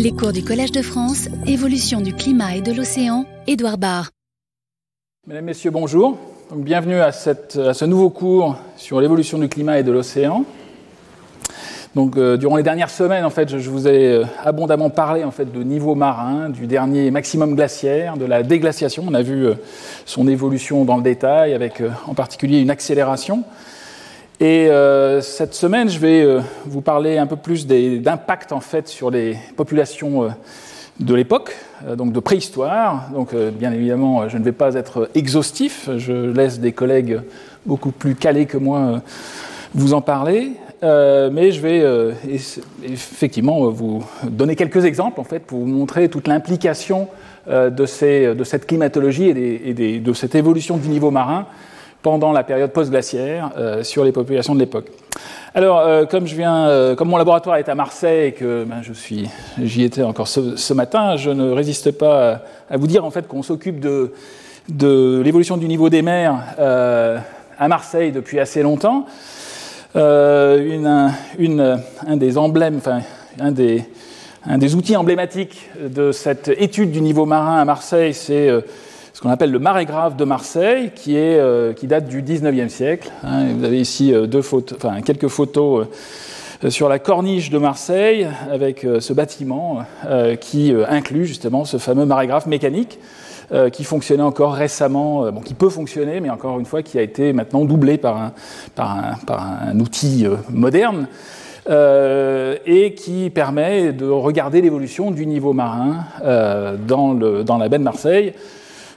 Les cours du Collège de France, évolution du climat et de l'océan, Édouard Barr. Mesdames, Messieurs, bonjour. bienvenue à, ce nouveau cours sur l'évolution du climat et de l'océan. Euh, durant les dernières semaines, en fait, je, vous ai euh, abondamment parlé de niveau marin, du dernier maximum glaciaire, de la déglaciation. On a vu euh, son évolution dans le détail, avec en particulier une accélération. Et euh, cette semaine, je vais euh, vous parler un peu plus d'impact en fait sur les populations euh, de l'époque, donc de préhistoire. Donc, bien évidemment, je ne vais pas être exhaustif. Je laisse des collègues beaucoup plus calés que moi vous en parler. mais je vais effectivement vous donner quelques exemples en fait pour vous montrer toute l'implication de, de, cette climatologie et, de cette évolution du niveau marin pendant la période post-glaciaire euh, sur les populations de l'époque. Alors, euh, comme, je viens, euh, comme mon laboratoire est à Marseille et que ben, je suis, j'y étais encore ce, matin, je ne résiste pas à, vous dire en fait qu'on s'occupe de, l'évolution du niveau des mers à Marseille depuis assez longtemps. Des emblèmes, enfin, un des outils emblématiques de cette étude du niveau marin à Marseille, c'est ce qu'on appelle le marais grave de Marseille, qui, est, euh, qui date du 19e siècle. Hein. vous avez ici euh, quelques photos euh, sur la corniche de Marseille, avec ce bâtiment qui inclut justement ce fameux marais grave mécanique. qui fonctionnait encore récemment, qui peut fonctionner, mais encore une fois, qui a été maintenant doublé par un, par un, par un outil moderne. et qui permet de regarder l'évolution du niveau marin dans, le, dans la baie de Marseille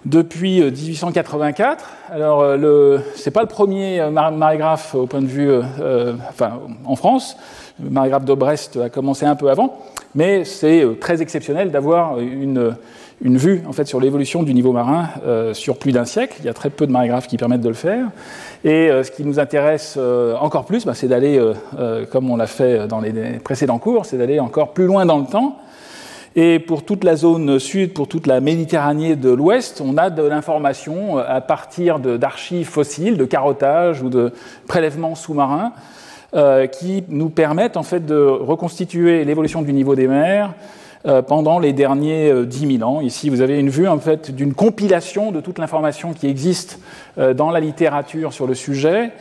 depuis 1884. Euh, Alors, euh, ce n'est pas le premier euh, marégraphe au point de vue, enfin, en France. Le marégraphe de Brest a commencé un peu avant, mais c'est très exceptionnel d'avoir une, une, vue en fait, sur l'évolution du niveau marin sur plus d'un siècle. Il y a très peu de marégraphes qui permettent de le faire. Et ce qui nous intéresse encore plus, bah, c'est d'aller, comme on l'a fait dans les précédents cours, c'est d'aller encore plus loin dans le temps et pour toute la zone sud, pour toute la Méditerranée de l'Ouest, on a de l'information euh, à partir d'archives fossiles, de carottage ou de prélèvements sous-marins euh, qui nous permettent en fait de reconstituer l'évolution du niveau des mers pendant les derniers 10 000 ans. Ici, vous avez une vue en fait d'une compilation de toute l'information qui existe dans la littérature sur le sujet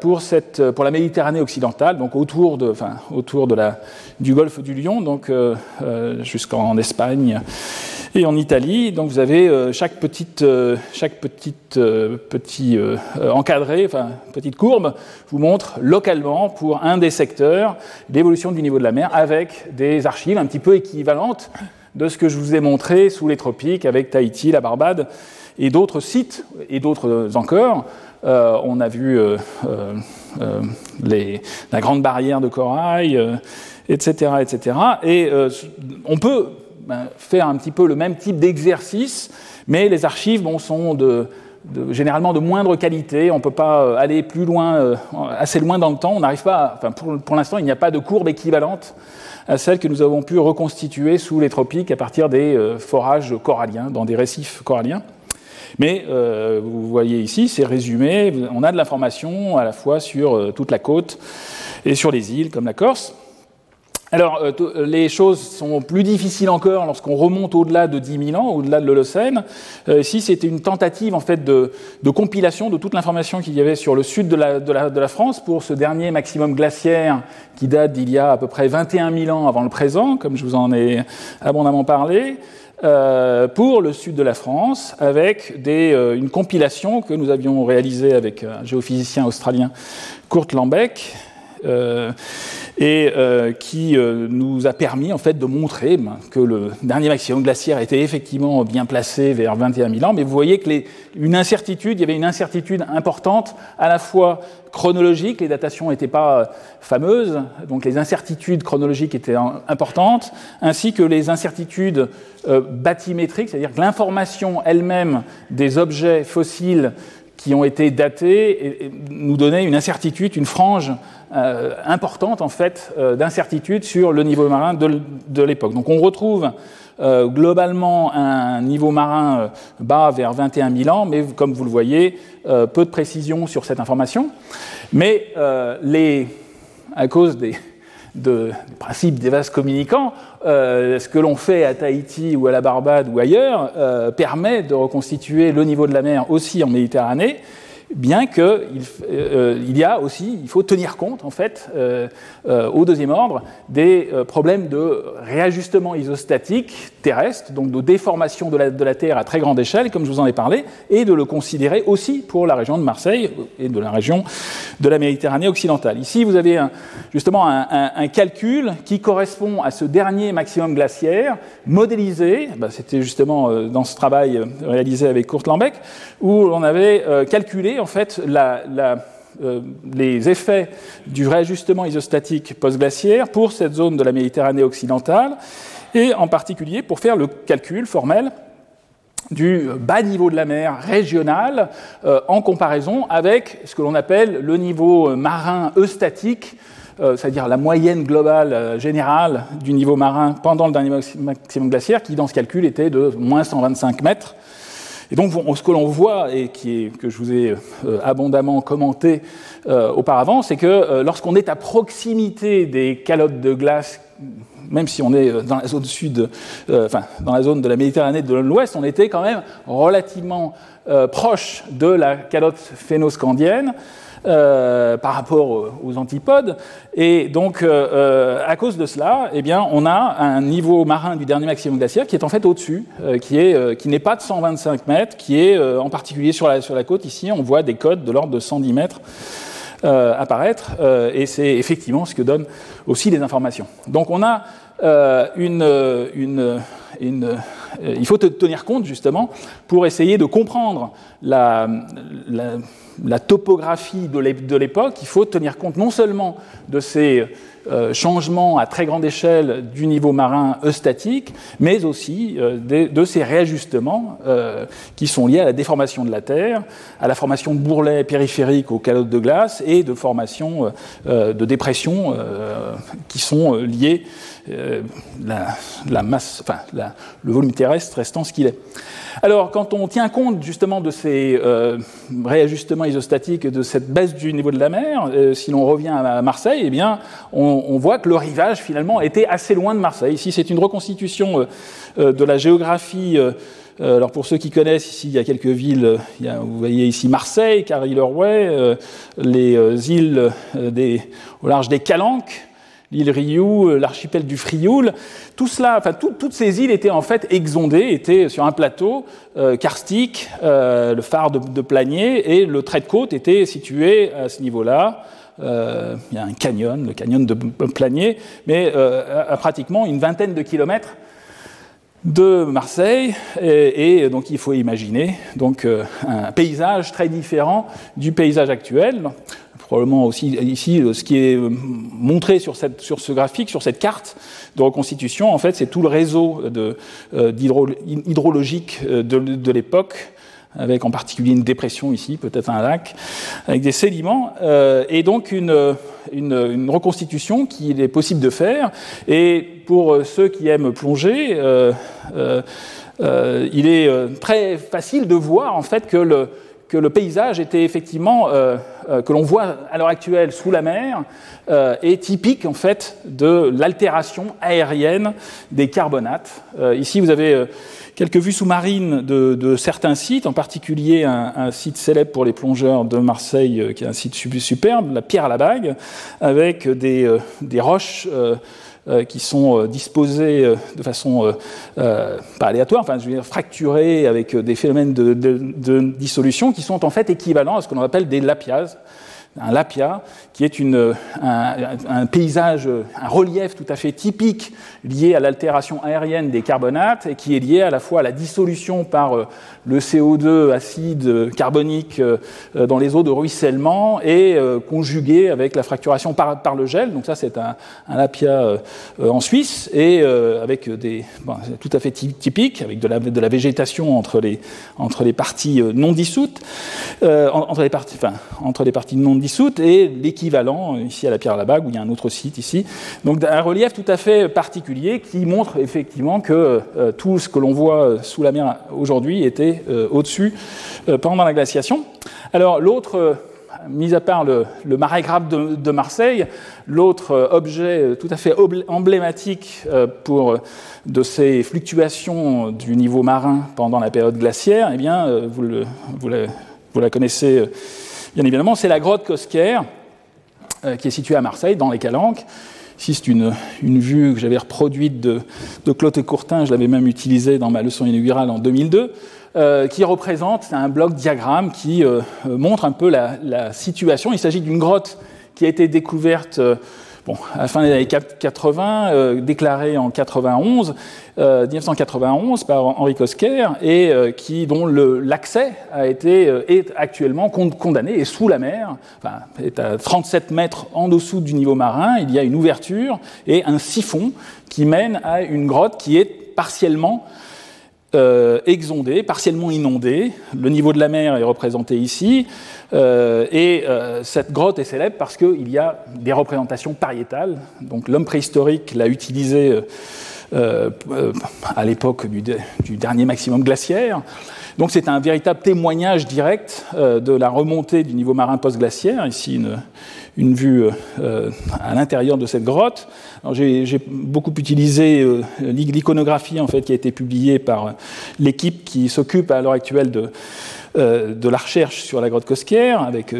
pour, cette, pour la Méditerranée occidentale, donc autour de, enfin, autour de la, du golfe du Lion, donc euh, euh, jusqu'en Espagne et en Italie. Donc vous avez euh, chaque petite, chaque petite petit encadré, enfin petite courbe, vous montre localement pour un des secteurs l'évolution du niveau de la mer avec des archives un petit peu équivalentes de ce que je vous ai montré sous les tropiques avec Tahiti, la Barbade et d'autres sites et d'autres encore. on a vu les, la grande barrière de corail etc. etc. Et euh, on peut ben, faire un petit peu le même type d'exercice, mais les archives sont généralement de moindre qualité. On ne peut pas euh, aller plus loin, euh, assez loin dans le temps. On n'arrive pas. enfin, pour, pour l'instant, il n'y a pas de courbe équivalente à celle que nous avons pu reconstituer sous les tropiques à partir des forages coralliens, dans des récifs coralliens. Mais vous voyez ici, c'est résumé. On a de l'information à la fois sur toute la côte et sur les îles, comme la Corse. Alors, euh, euh, les choses sont plus difficiles encore lorsqu'on remonte au-delà de 10 000 ans, au-delà de l'Holocène. Euh, ici, c'était une tentative en fait de, compilation de toute l'information qu'il y avait sur le sud de la, France pour ce dernier maximum glaciaire qui date d'il y a à peu près 21 000 ans avant le présent, comme je vous en ai abondamment parlé. pour le sud de la France, avec une compilation que nous avions réalisée avec un géophysicien australien, Kurt Lambeck, et euh, qui euh, nous a permis en fait de montrer ben, que le dernier maximum glaciaire était effectivement bien placé vers 21 000 ans. Mais vous voyez que incertitude, il y avait une incertitude importante, à la fois chronologique, les datations n'étaient pas fameuses, donc les incertitudes chronologiques étaient importantes, ainsi que les incertitudes bathymétriques, c'est-à-dire que l'information elle-même des objets fossiles qui ont été datés et, nous donnait une incertitude, une frange euh, importante en fait euh, d'incertitude sur le niveau marin de, l'époque. Donc on retrouve euh, globalement un niveau marin bas vers 21 000 ans, mais comme vous le voyez, peu de précision sur cette information. Mais les, à cause des, de, principe des vases communicants, ce que l'on fait à Tahiti ou à la Barbade ou ailleurs permet de reconstituer le niveau de la mer aussi en Méditerranée bien qu'il euh, il y a aussi, il faut tenir compte en fait euh, euh, au deuxième ordre des problèmes de réajustement isostatique terrestre, donc de déformation de la, Terre à très grande échelle, comme je vous en ai parlé, et de le considérer aussi pour la région de Marseille et de la région de la Méditerranée occidentale. Ici, vous avez justement un, un, calcul qui correspond à ce dernier maximum glaciaire modélisé, bah, c'était justement dans ce travail réalisé avec Kurt Lambeck, où on avait calculé en fait euh, les effets du réajustement isostatique post-glaciaire pour cette zone de la Méditerranée occidentale, et en particulier pour faire le calcul formel du bas niveau de la mer régional euh, en comparaison avec ce que l'on appelle le niveau marin eustatique, euh, c'est-à-dire la moyenne globale générale du niveau marin pendant le dernier maximum glaciaire, qui dans ce calcul était de moins 125 mètres. Et donc, ce que l'on voit, et que je vous ai euh, abondamment commenté euh, auparavant, c'est que euh, lorsqu'on est à proximité des calottes de glace, même si on est dans la zone sud, enfin, dans la zone de la Méditerranée de l'Ouest, on était quand même relativement proche de la calotte phénoscandienne. Euh, par rapport aux antipodes. Et donc, euh, euh, à cause de cela, eh bien, on a un niveau marin du dernier maximum glaciaire qui est en fait au-dessus, qui n'est qui pas de 125 mètres, qui est en particulier sur la, sur la côte ici, on voit des codes de l'ordre de 110 mètres. apparaître, et c'est effectivement ce que donnent aussi les informations. Donc on a une, une, une, il faut tenir compte justement pour essayer de comprendre la, topographie de l'époque, il faut tenir compte non seulement de ces euh, changements à très grande échelle du niveau marin eustatique, mais aussi euh, de, ces réajustements euh, qui sont liés à la déformation de la Terre, à la formation de bourrelets périphériques aux calottes de glace et de formation de dépressions qui sont liées la, la masse, enfin, le volume terrestre restant ce qu'il est. Alors, quand on tient compte justement de ces euh, réajustements isostatiques, de cette baisse du niveau de la mer, euh, si l'on revient à Marseille, eh bien, on, voit que le rivage finalement était assez loin de Marseille. Ici, c'est une reconstitution euh, de la géographie. Alors pour ceux qui connaissent, ici il y a quelques villes, vous voyez ici Marseille, Carry-le-Rouet, les îles au large des Calanques, l'île Rioux, euh, l'archipel du Frioul, tout cela, toutes ces îles étaient en fait exondées, étaient sur un plateau euh, karstique, euh, le phare de, de, Planier, et le trait de côte était situé à ce niveau-là. il y a un canyon, le canyon de Planier, mais à, pratiquement une vingtaine de kilomètres de Marseille, et, donc il faut imaginer donc un paysage très différent du paysage actuel probablement aussi ici euh, ce qui est euh, montré sur, ce graphique, sur cette carte de reconstitution, en fait, c'est tout le réseau euh, hydrologique de, l'époque avec en particulier une dépression ici, peut-être un lac, avec des sédiments, et donc une, reconstitution qu'il est possible de faire. Et pour ceux qui aiment plonger, il est très facile de voir en fait que le, que le paysage était effectivement, euh, euh, que l'on voit à l'heure actuelle sous la mer, euh, est typique en fait de l'altération aérienne des carbonates. ici, vous avez quelques vues sous-marines de, certains sites, en particulier un, site célèbre pour les plongeurs de Marseille, qui est un site superbe, la Pierre à la Bague, avec des, des roches euh, qui sont euh, disposés euh, de façon pas aléatoire, enfin je veux dire fracturés avec des phénomènes de, dissolution qui sont en fait équivalents à ce que l'on appelle des lapiases un lapia, qui est une, un, paysage, un relief tout à fait typique lié à l'altération aérienne des carbonates et qui est lié à la fois à la dissolution par euh, le CO2 acide carbonique euh, dans les eaux de ruissellement et euh, conjugué avec la fracturation par, le gel. Donc ça, c'est un, lapia en Suisse et avec des tout à fait typique, avec de la, de la végétation entre les, entre les parties non dissoutes, entre les parties, enfin, entre les parties dissoute et l'équivalent ici à la pierre à la bague où il y a un autre site ici. Donc un relief tout à fait particulier qui montre effectivement que euh, tout ce que l'on voit sous la mer aujourd'hui était euh, au-dessus euh, pendant la glaciation. Alors l'autre mis à part le, marais grave de, Marseille, l'autre objet tout à fait emblématique pour, de ces fluctuations du niveau marin pendant la période glaciaire, eh bien, vous la, connaissez bien évidemment, c'est la grotte Cosquer, qui est située à Marseille, dans les Calanques. Ici, c'est une, une, vue que j'avais reproduite de, de Claude Courtin, je l'avais même utilisée dans ma leçon inaugurale en 2002. Euh, qui représente un bloc diagramme qui euh, euh, montre un peu la, situation. Il s'agit d'une grotte qui a été découverte bon, à la fin des années 80, déclarée en 91, 1991 par Henri Kosker, et qui, dont l'accès a été est actuellement condamné et sous la mer, enfin, est à 37 mètres en dessous du niveau marin. Il y a une ouverture et un siphon qui mène à une grotte qui est partiellement euh, exondé, partiellement inondé. Le niveau de la mer est représenté ici. Euh, et euh, cette grotte est célèbre parce qu'il y a des représentations pariétales. Donc l'homme préhistorique l'a utilisé à l'époque du, dernier maximum glaciaire. Donc c'est un véritable témoignage direct de la remontée du niveau marin post-glaciaire. Ici une, vue euh, à l'intérieur de cette grotte. J'ai beaucoup utilisé euh, l'iconographie en fait, qui a été publiée par l'équipe qui s'occupe à l'heure actuelle de, euh, de la recherche sur la grotte Cosquier, avec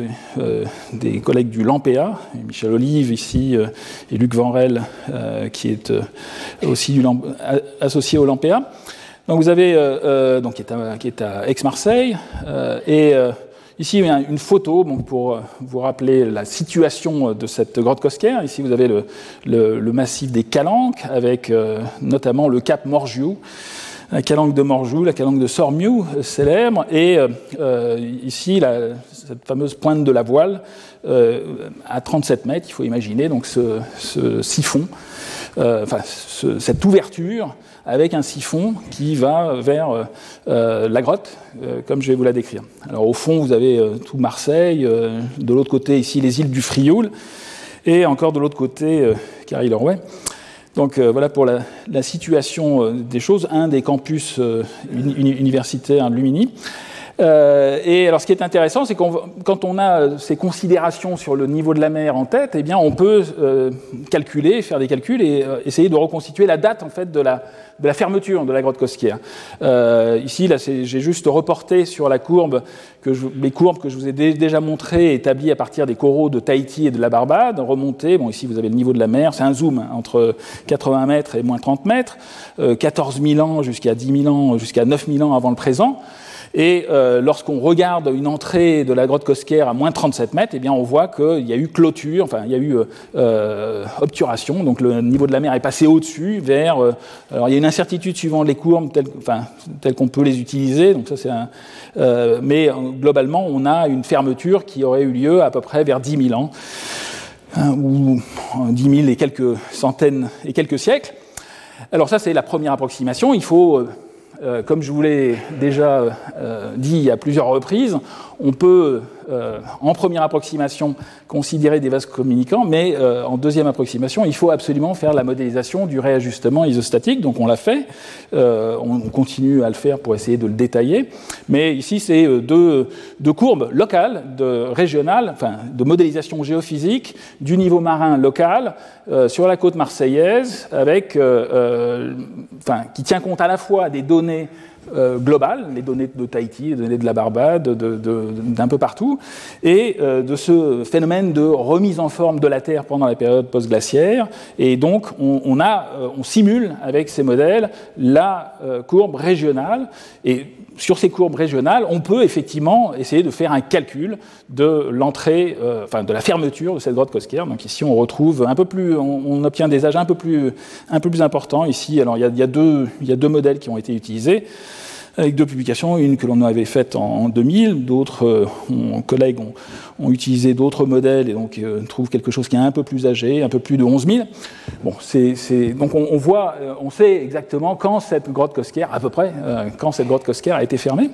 des collègues du LAMPEA, Michel Olive ici, et Luc Vanrel, qui est aussi associé au LAMPEA. Donc vous avez, donc, qui est à, Aix-Marseille, et Ici, il y a une photo pour euh, vous rappeler la situation euh, de cette grotte Cosquer. Ici, vous avez le, massif des Calanques, avec euh, notamment le cap Morgiou, la calanque de Morjou, la calanque de Sormiou, célèbre, et ici, cette fameuse pointe de la voile, à 37 mètres, il faut imaginer, donc ce, siphon, enfin, cette ouverture avec un siphon qui va vers euh, euh, la grotte, euh, comme je vais vous la décrire. Alors au fond, vous avez tout Marseille, de l'autre côté ici les îles du Frioul, et encore de l'autre côté Carrie-Lorway. Donc voilà pour la, situation des choses, un des campus universitaires de Lumini. Euh, et alors, ce qui est intéressant, c'est que quand on a ces considérations sur le niveau de la mer en tête, eh bien, on peut euh, calculer, faire des calculs et euh, essayer de reconstituer la date en fait de la, de la fermeture de la grotte Cosquier. ici, là, j'ai juste reporté sur la courbe que je, les courbes que je vous ai déjà montrées, établies à partir des coraux de Tahiti et de la Barbade, remontées. Bon, ici, vous avez le niveau de la mer, c'est un zoom hein, entre 80 mètres et moins 30 mètres, 14 000 ans jusqu'à 10 000 ans, jusqu'à 9 000 ans avant le présent. Et euh, lorsqu'on regarde une entrée de la grotte Cosquer à moins 37 mètres, eh bien, on voit qu'il y a eu clôture, enfin, il y a eu euh, euh, obturation, donc le niveau de la mer est passé au-dessus, vers. alors, il y a une incertitude suivant les courbes telles, enfin, telles qu'on peut les utiliser, donc ça, c'est un. mais globalement, on a une fermeture qui aurait eu lieu à peu près vers 10 000 ans, hein, ou 10 000 et quelques centaines et quelques siècles. Alors ça, c'est la première approximation. Il faut euh, comme je vous l'ai déjà euh, dit à plusieurs reprises, on peut, euh, en première approximation, considérer des vases communicants, mais en deuxième approximation, il faut absolument faire la modélisation du réajustement isostatique. Donc on l'a fait, on continue à le faire pour essayer de le détailler. Mais ici, c'est deux, courbes locales, régionales, enfin de modélisation géophysique du niveau marin local sur la côte marseillaise, qui tient compte à la fois des données euh, les données de Tahiti, les données de la Barbade, d'un peu partout, et euh, de ce phénomène de remise en forme de la Terre pendant la période post-glaciaire. Et donc, on, a, euh, on simule avec ces modèles la courbe régionale. Sur ces courbes régionales, on peut effectivement essayer de faire un calcul de l'entrée, enfin de la fermeture de cette grotte Cosquer. Donc ici, on retrouve un peu plus, on, obtient des âges un peu plus, un peu plus importants. Ici, alors y, a, il y a deux modèles qui ont été utilisés avec deux publications, une que l'on avait faite en, 2000, d'autres euh, collègues ont, utilisé d'autres modèles et donc euh, trouvent quelque chose qui est un peu plus âgé, un peu plus de 11 000. Bon, donc on, voit, euh, on sait exactement quand cette grotte Cosquer, à peu près, quand cette grotte Cosquer a été fermée.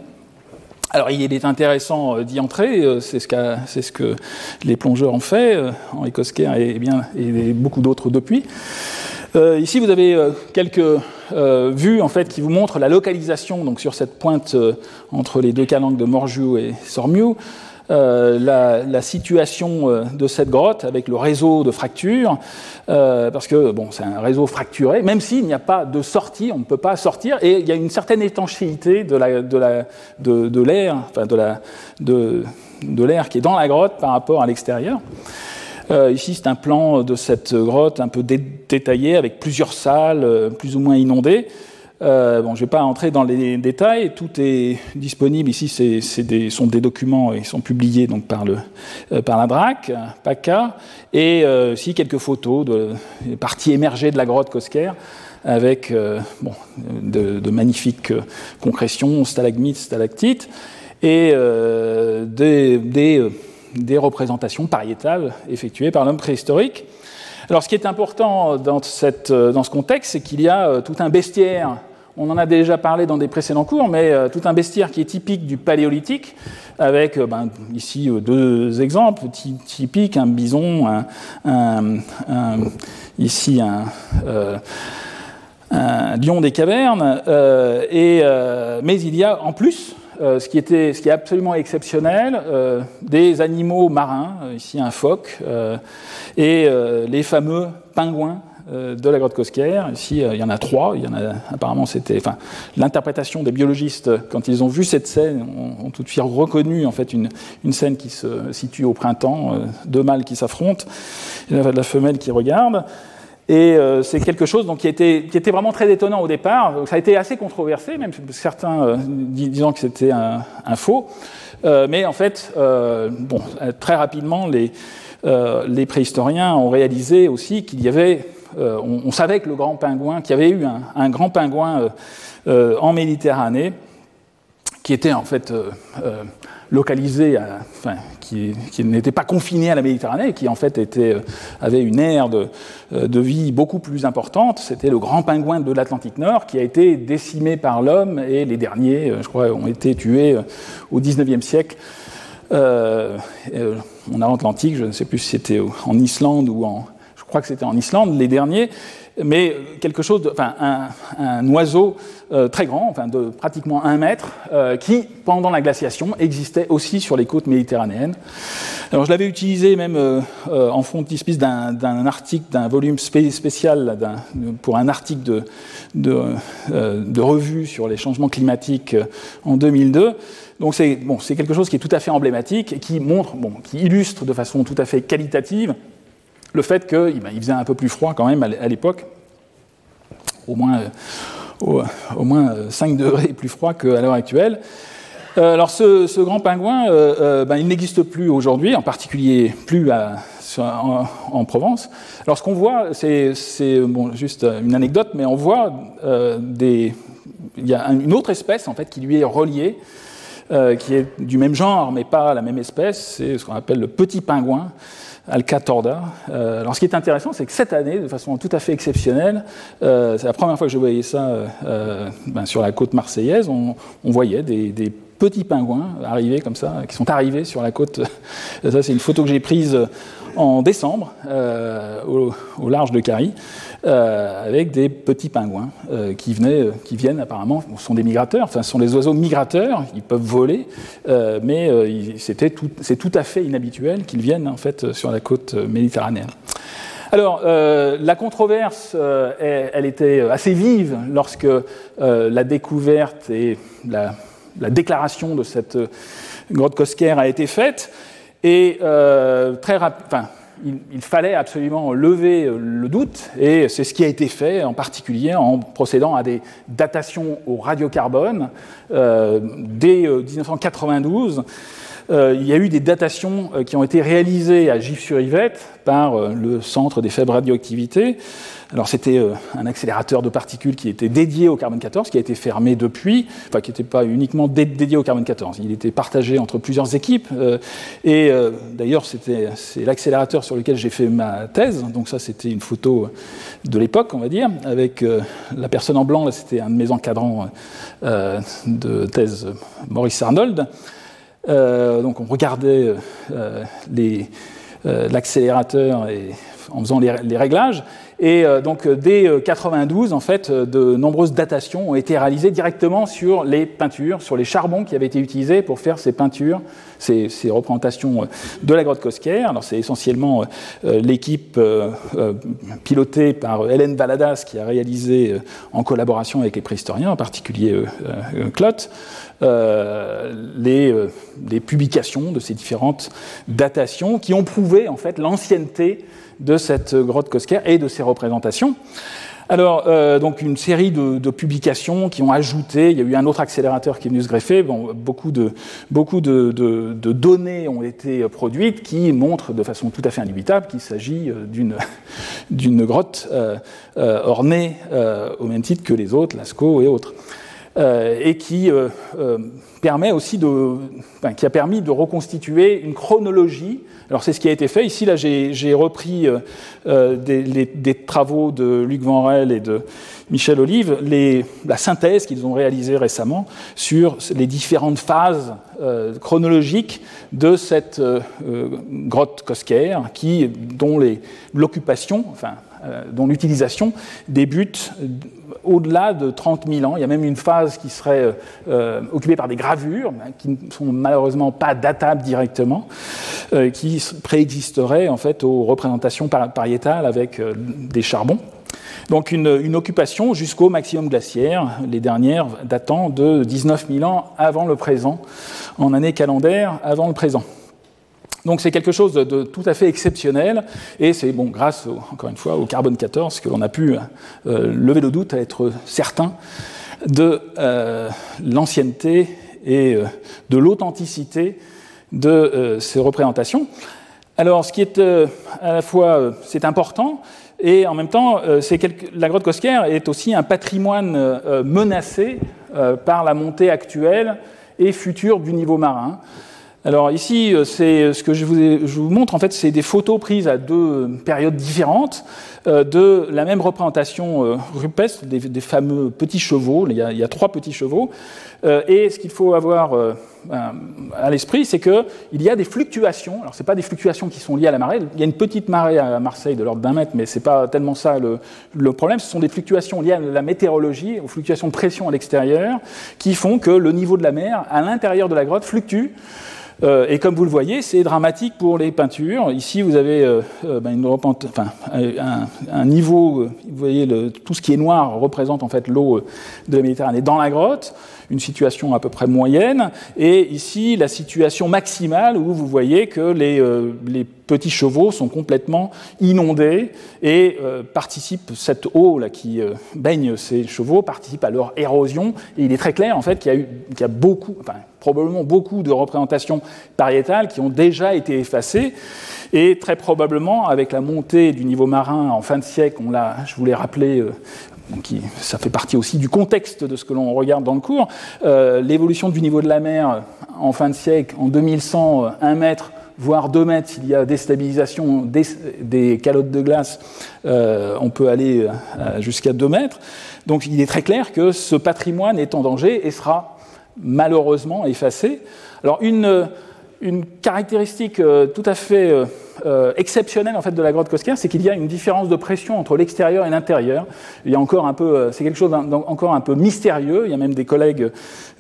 Alors il est intéressant d'y entrer, c'est ce, que les plongeurs ont fait, Henri Cosquer et, bien, et beaucoup d'autres depuis. Ici, vous avez quelques euh, vues en fait, qui vous montrent la localisation donc, sur cette pointe entre les deux calanques de Morjou et Sormiou. la, la, situation de cette grotte avec le réseau de fractures, parce que bon, c'est un réseau fracturé, même s'il n'y a pas de sortie, on ne peut pas sortir, et il y a une certaine étanchéité de l'air, de l'air qui est dans la grotte par rapport à l'extérieur. Euh, ici, c'est un plan de cette grotte un peu détaillé avec plusieurs salles euh, plus ou moins inondées. Euh, bon, je ne vais pas entrer dans les détails, tout est disponible. Ici, c'est des, sont des documents, ils sont publiés donc par, le, par la DRAC, PACA, et aussi quelques photos de parties émergées de la grotte Cosquer avec bon, de, de, magnifiques concrétions, stalagmites, stalactites, et des, des des représentations pariétales effectuées par l'homme préhistorique. Alors ce qui est important dans, dans ce contexte, c'est qu'il y a euh, tout un bestiaire, on en a déjà parlé dans des précédents cours, mais euh, tout un bestiaire qui est typique du paléolithique, avec euh, ben, ici deux exemples typiques, un bison, un, ici un... un lion des cavernes, et, mais il y a en plus euh, ce, qui était, ce qui est absolument exceptionnel, euh, des animaux marins, euh, ici un phoque, et les fameux pingouins de la grotte Cosquer. Ici, il y en a trois. Il y en a, apparemment, c'était, enfin, l'interprétation des biologistes quand ils ont vu cette scène, ont, tout de suite reconnu en fait une, une, scène qui se situe au printemps, deux mâles qui s'affrontent, et la femelle qui regarde. Et euh, c'est quelque chose donc, qui, était, qui, était, vraiment très étonnant au départ. Ça a été assez controversé, même certains euh, disant que c'était un, faux. Euh, mais en fait, bon, très rapidement, les, les, préhistoriens ont réalisé aussi qu'il y avait, on, savait que le grand pingouin, qu'il y avait eu un, grand pingouin en Méditerranée, qui était en fait localisé, à, qui, n'était pas confiné à la Méditerranée, qui en fait euh, avait une de, euh, de vie beaucoup plus importante. C'était le grand pingouin de l'Atlantique Nord qui a été décimé par l'homme et les derniers, euh, je crois, ont été tués au XIXe siècle. Euh, en Atlantique, je ne sais plus si c'était en Islande ou en, je crois que c'était en Islande, les derniers, mais quelque chose, enfin, un, un oiseau euh, très grand, enfin de pratiquement un mètre, euh, qui, pendant la glaciation, existait aussi sur les côtes méditerranéennes. Alors je l'avais utilisé même euh, euh en frontispice d'un article, d'un volume spé spécial pour un article de, euh, de, revue sur les changements climatiques en 2002. Donc c'est bon, quelque chose qui est tout à fait emblématique et qui montre, bon, qui illustre de façon tout à fait qualitative le fait qu'il ben, faisait un peu plus froid quand même à l'époque, au moins, euh, au, au, moins 5 degrés plus froid qu'à l'heure actuelle. Euh, alors ce, grand pingouin, euh, euh ben, il n'existe plus aujourd'hui, en particulier plus en, en, Provence. Alors ce qu'on voit, c'est juste une anecdote, mais on voit euh, des, il y a une autre espèce en fait qui lui est reliée, euh, qui est du même genre, mais pas la même espèce. C'est ce qu'on appelle le petit pingouin. Alcatorda. Euh, alors ce qui est intéressant, c'est que cette année, de façon tout à fait exceptionnelle, euh, c'est la première fois que je voyais ça euh, ben, sur la côte marseillaise, on, voyait des, petits pingouins arriver comme ça, qui sont arrivés sur la côte. ça, c'est une photo que j'ai prise en décembre au, large de Carie. Euh, avec des petits pingouins euh, qui, venaient, euh, qui viennent apparemment, sont des migrateurs, enfin sont des oiseaux migrateurs, ils peuvent voler, mais c'est tout, à fait inhabituel qu'ils viennent en fait sur la côte méditerranéenne. Alors, la controverse, elle, était assez vive lorsque la découverte et la, la, déclaration de cette grotte Cosquer a été faite. Et très rapidement, il, fallait absolument lever le doute, et c'est ce qui a été fait, en particulier en procédant à des datations au radiocarbone euh, dès 1992. Euh, il y a eu des datations euh, qui ont été réalisées à Gif-sur-Yvette par euh, le Centre des faibles radioactivités. Alors c'était un accélérateur de particules qui était dédié au carbone 14, qui a été fermé depuis, enfin qui n'était pas uniquement dé dédié au carbone 14, il était partagé entre plusieurs équipes. Et d'ailleurs c'est l'accélérateur sur lequel j'ai fait ma thèse, donc ça c'était une photo de l'époque on va dire, avec la personne en blanc, là c'était un de mes encadrants de thèse, Maurice Arnold. Donc on regardait l'accélérateur et en faisant les, les, réglages. Et donc dès 92, en fait, de nombreuses datations ont été réalisées directement sur les peintures, sur les charbons qui avaient été utilisés pour faire ces peintures, ces, représentations de la grotte Cosquer. Alors c'est essentiellement l'équipe pilotée par Hélène Valadas qui a réalisé en collaboration avec les préhistoriens, en particulier Clot, les, les publications de ces différentes datations qui ont prouvé en fait l'ancienneté de cette grotte Cosquer et de ses représentations. Alors, euh, donc une série de, publications qui ont ajouté, il y a eu un autre accélérateur qui est venu se greffer, bon, beaucoup, de, beaucoup de, données ont été produites qui montrent de façon tout à fait indubitable qu'il s'agit euh, d'une grotte euh, ornée au même titre que les autres, Lascaux et autres. Et qui permet aussi de, qui a permis de reconstituer une chronologie. Alors c'est ce qui a été fait. Ici, là, j'ai repris euh, euh, des, travaux de Luc Vanrel et de Michel Olive, la synthèse qu'ils ont réalisée récemment sur les différentes phases euh, chronologiques de cette grotte Cosquer, qui, dont l'occupation, enfin, dont l'utilisation débute au-delà de 30 000 ans. Il y a même une phase qui serait euh, euh, occupée par des gravures, hein, qui ne sont malheureusement pas datables directement, euh, qui préexisteraient en fait aux représentations pariétales avec des charbons. Donc une, occupation jusqu'au maximum glaciaire, les dernières datant de 19 000 ans avant le présent, en année calendaire avant le présent. Donc c'est quelque chose de, tout à fait exceptionnel, et c'est bon, grâce, encore une fois, au carbone 14 que l'on a pu euh, lever le doute à être certain de euh, l'ancienneté et euh, de l'authenticité de ces représentations. Alors, ce qui est à la fois c'est important, et en même temps, c'est la grotte Cosquer est aussi un patrimoine menacé par la montée actuelle et future du niveau marin. Alors ici, euh, c'est euh, ce que je vous, montre, en fait, c'est des photos prises à deux périodes différentes. euh, de la même représentation rupestre des, fameux petits chevaux. Il y, a, trois petits chevaux. et ce qu'il faut avoir à l'esprit, c'est qu'il y a des fluctuations. Alors, ce pas des fluctuations qui sont liées à la marée. Il y a une petite marée à Marseille de l'ordre d'un mètre, mais ce n'est pas tellement ça le, problème. Ce sont des fluctuations liées à la météorologie, aux fluctuations de pression à l'extérieur, qui font que le niveau de la mer à l'intérieur de la grotte fluctue. Euh, et comme vous le voyez, c'est dramatique pour les peintures. Ici, vous avez euh, euh, ben, une un, un, niveau, vous voyez, tout ce qui est noir représente en fait l'eau de la Méditerranée. Dans la grotte une situation à peu près moyenne, et ici la situation maximale où vous voyez que les, euh, petits chevaux sont complètement inondés et euh, participent, cette eau là qui euh, baigne ces chevaux participe à leur érosion, il est très clair en fait qu'il y a, beaucoup, probablement beaucoup de représentations pariétales qui ont déjà été effacées, et très probablement avec la montée du niveau marin en fin de siècle, on l'a, je vous l'ai rappelé ça fait partie aussi du contexte de ce que l'on regarde dans le cours, euh, l'évolution du niveau de la mer en fin de siècle, en 2100, 1 mètre, voire 2 mètres, s'il y a déstabilisation des, des calottes de glace, euh, on peut aller euh, jusqu'à 2 mètres. Donc il est très clair que ce patrimoine est en danger et sera malheureusement effacé. Alors une caractéristique tout à fait euh, exceptionnel en fait de la grotte Cosquer, c'est qu'il y a une différence de pression entre l'extérieur et l'intérieur. Il y a encore un peu, euh, c'est quelque chose d'encore un peu mystérieux. Il y a même des collègues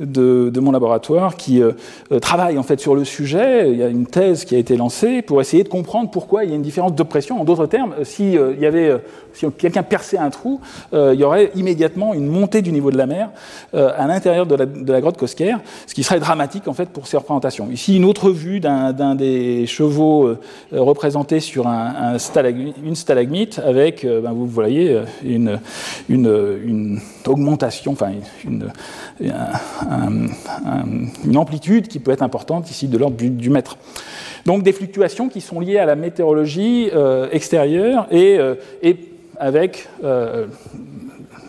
de, mon laboratoire qui euh, travaillent en fait sur le sujet. Il y a une thèse qui a été lancée pour essayer de comprendre pourquoi il y a une différence de pression. En d'autres termes, si quelqu'un perçait un trou, il y aurait immédiatement une montée du niveau de la mer à l'intérieur de la, de la grotte Cosquer, ce qui serait dramatique en fait pour ces représentations. Ici, une autre vue d'un des chevaux représenté sur un, une stalagmite avec, euh, ben, vous voyez, euh, une, une, augmentation, enfin une, une, amplitude qui peut être importante ici de l'ordre du, mètre. Donc des fluctuations qui sont liées à la météorologie euh, extérieure et, et avec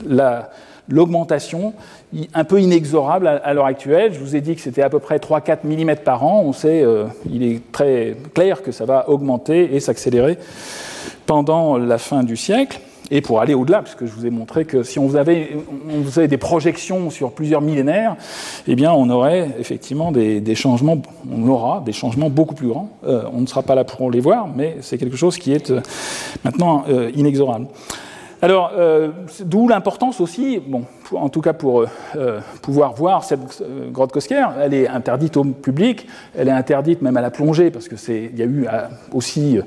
la l'augmentation un peu inexorable à, l'heure actuelle. Je vous ai dit que c'était à peu près 3-4 mm par an. On sait, euh, il est très clair que ça va augmenter et s'accélérer pendant la fin du siècle. et pour aller au-delà, puisque je vous ai montré que si on avait, on faisait des projections sur plusieurs millénaires, eh bien, on aurait effectivement des, changements, on aura des changements beaucoup plus grands. Euh, on ne sera pas là pour les voir, mais c'est quelque chose qui est euh, maintenant inexorable. Alors, d'où l'importance aussi, bon, en tout cas pour pouvoir voir cette grotte Cosquer, elle est interdite au public, elle est interdite même à la plongée, parce que c'est, il y a eu aussi,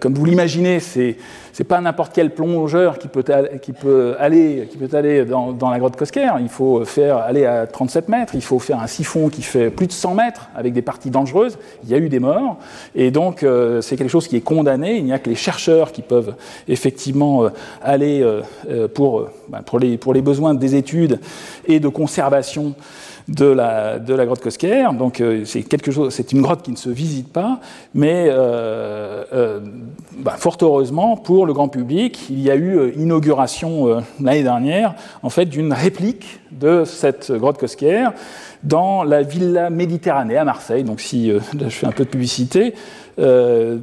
comme vous l'imaginez, c'est c'est pas n'importe quel plongeur qui peut, aller, qui peut aller dans, la grotte Cosquer. Il faut faire aller à 37 mètres, il faut faire un siphon qui fait plus de 100 mètres avec des parties dangereuses. Il y a eu des morts. Et donc, euh, c'est quelque chose qui est condamné. Il n'y a que les chercheurs qui peuvent effectivement euh, aller euh, pour, bah, pour, les, pour les besoins des études et de conservation de la, grotte Cosquer. Donc euh, c'est c'est une grotte qui ne se visite pas, mais euh, euh, bah, fort heureusement pour le grand public, il y a eu inauguration l'année dernière, en fait, d'une réplique de cette grotte Cosquer dans la Villa Méditerranée à Marseille. Donc si je fais un peu de publicité.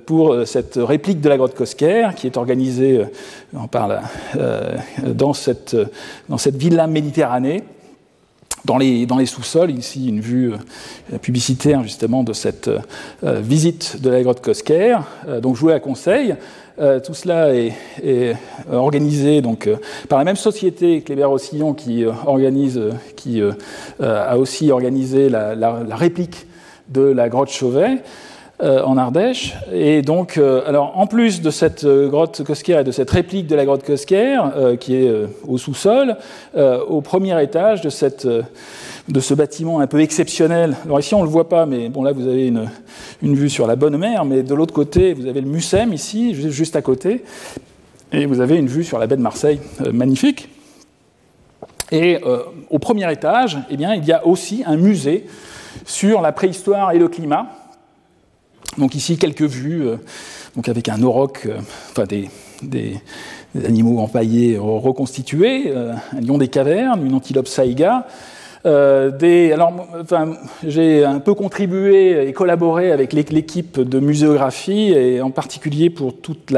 pour cette réplique de la grotte Cosquer qui est organisée, dans cette villa Méditerranée dans les, sous-sols, ici une vue euh, publicitaire justement de cette euh, visite de la grotte Cosquer. Euh, donc je vous la conseille. tout cela est, organisé donc, par la même société Kléber-Rossillon qui, organise, qui a aussi organisé la, réplique de la grotte Chauvet. Euh, en Ardèche. Et donc, euh, alors, en plus de cette euh, grotte Cosquer et de cette réplique de la grotte Cosquer, qui est au sous-sol, au premier étage de, cette, de ce bâtiment un peu exceptionnel. Alors ici, on ne le voit pas, mais bon, là, vous avez une, une vue sur la bonne mer, mais de l'autre côté, vous avez le Mucem ici, juste à côté, et vous avez une vue sur la baie de Marseille, magnifique. Et au premier étage, eh bien, il y a aussi un musée sur la préhistoire et le climat, donc ici, quelques vues, euh, donc avec un auroch, euh, enfin des, des, animaux empaillés reconstitués, euh, un lion des cavernes, une antilope saïga, euh, des, alors, enfin, j'ai un peu contribué et collaboré avec l'équipe de muséographie, et en particulier pour toute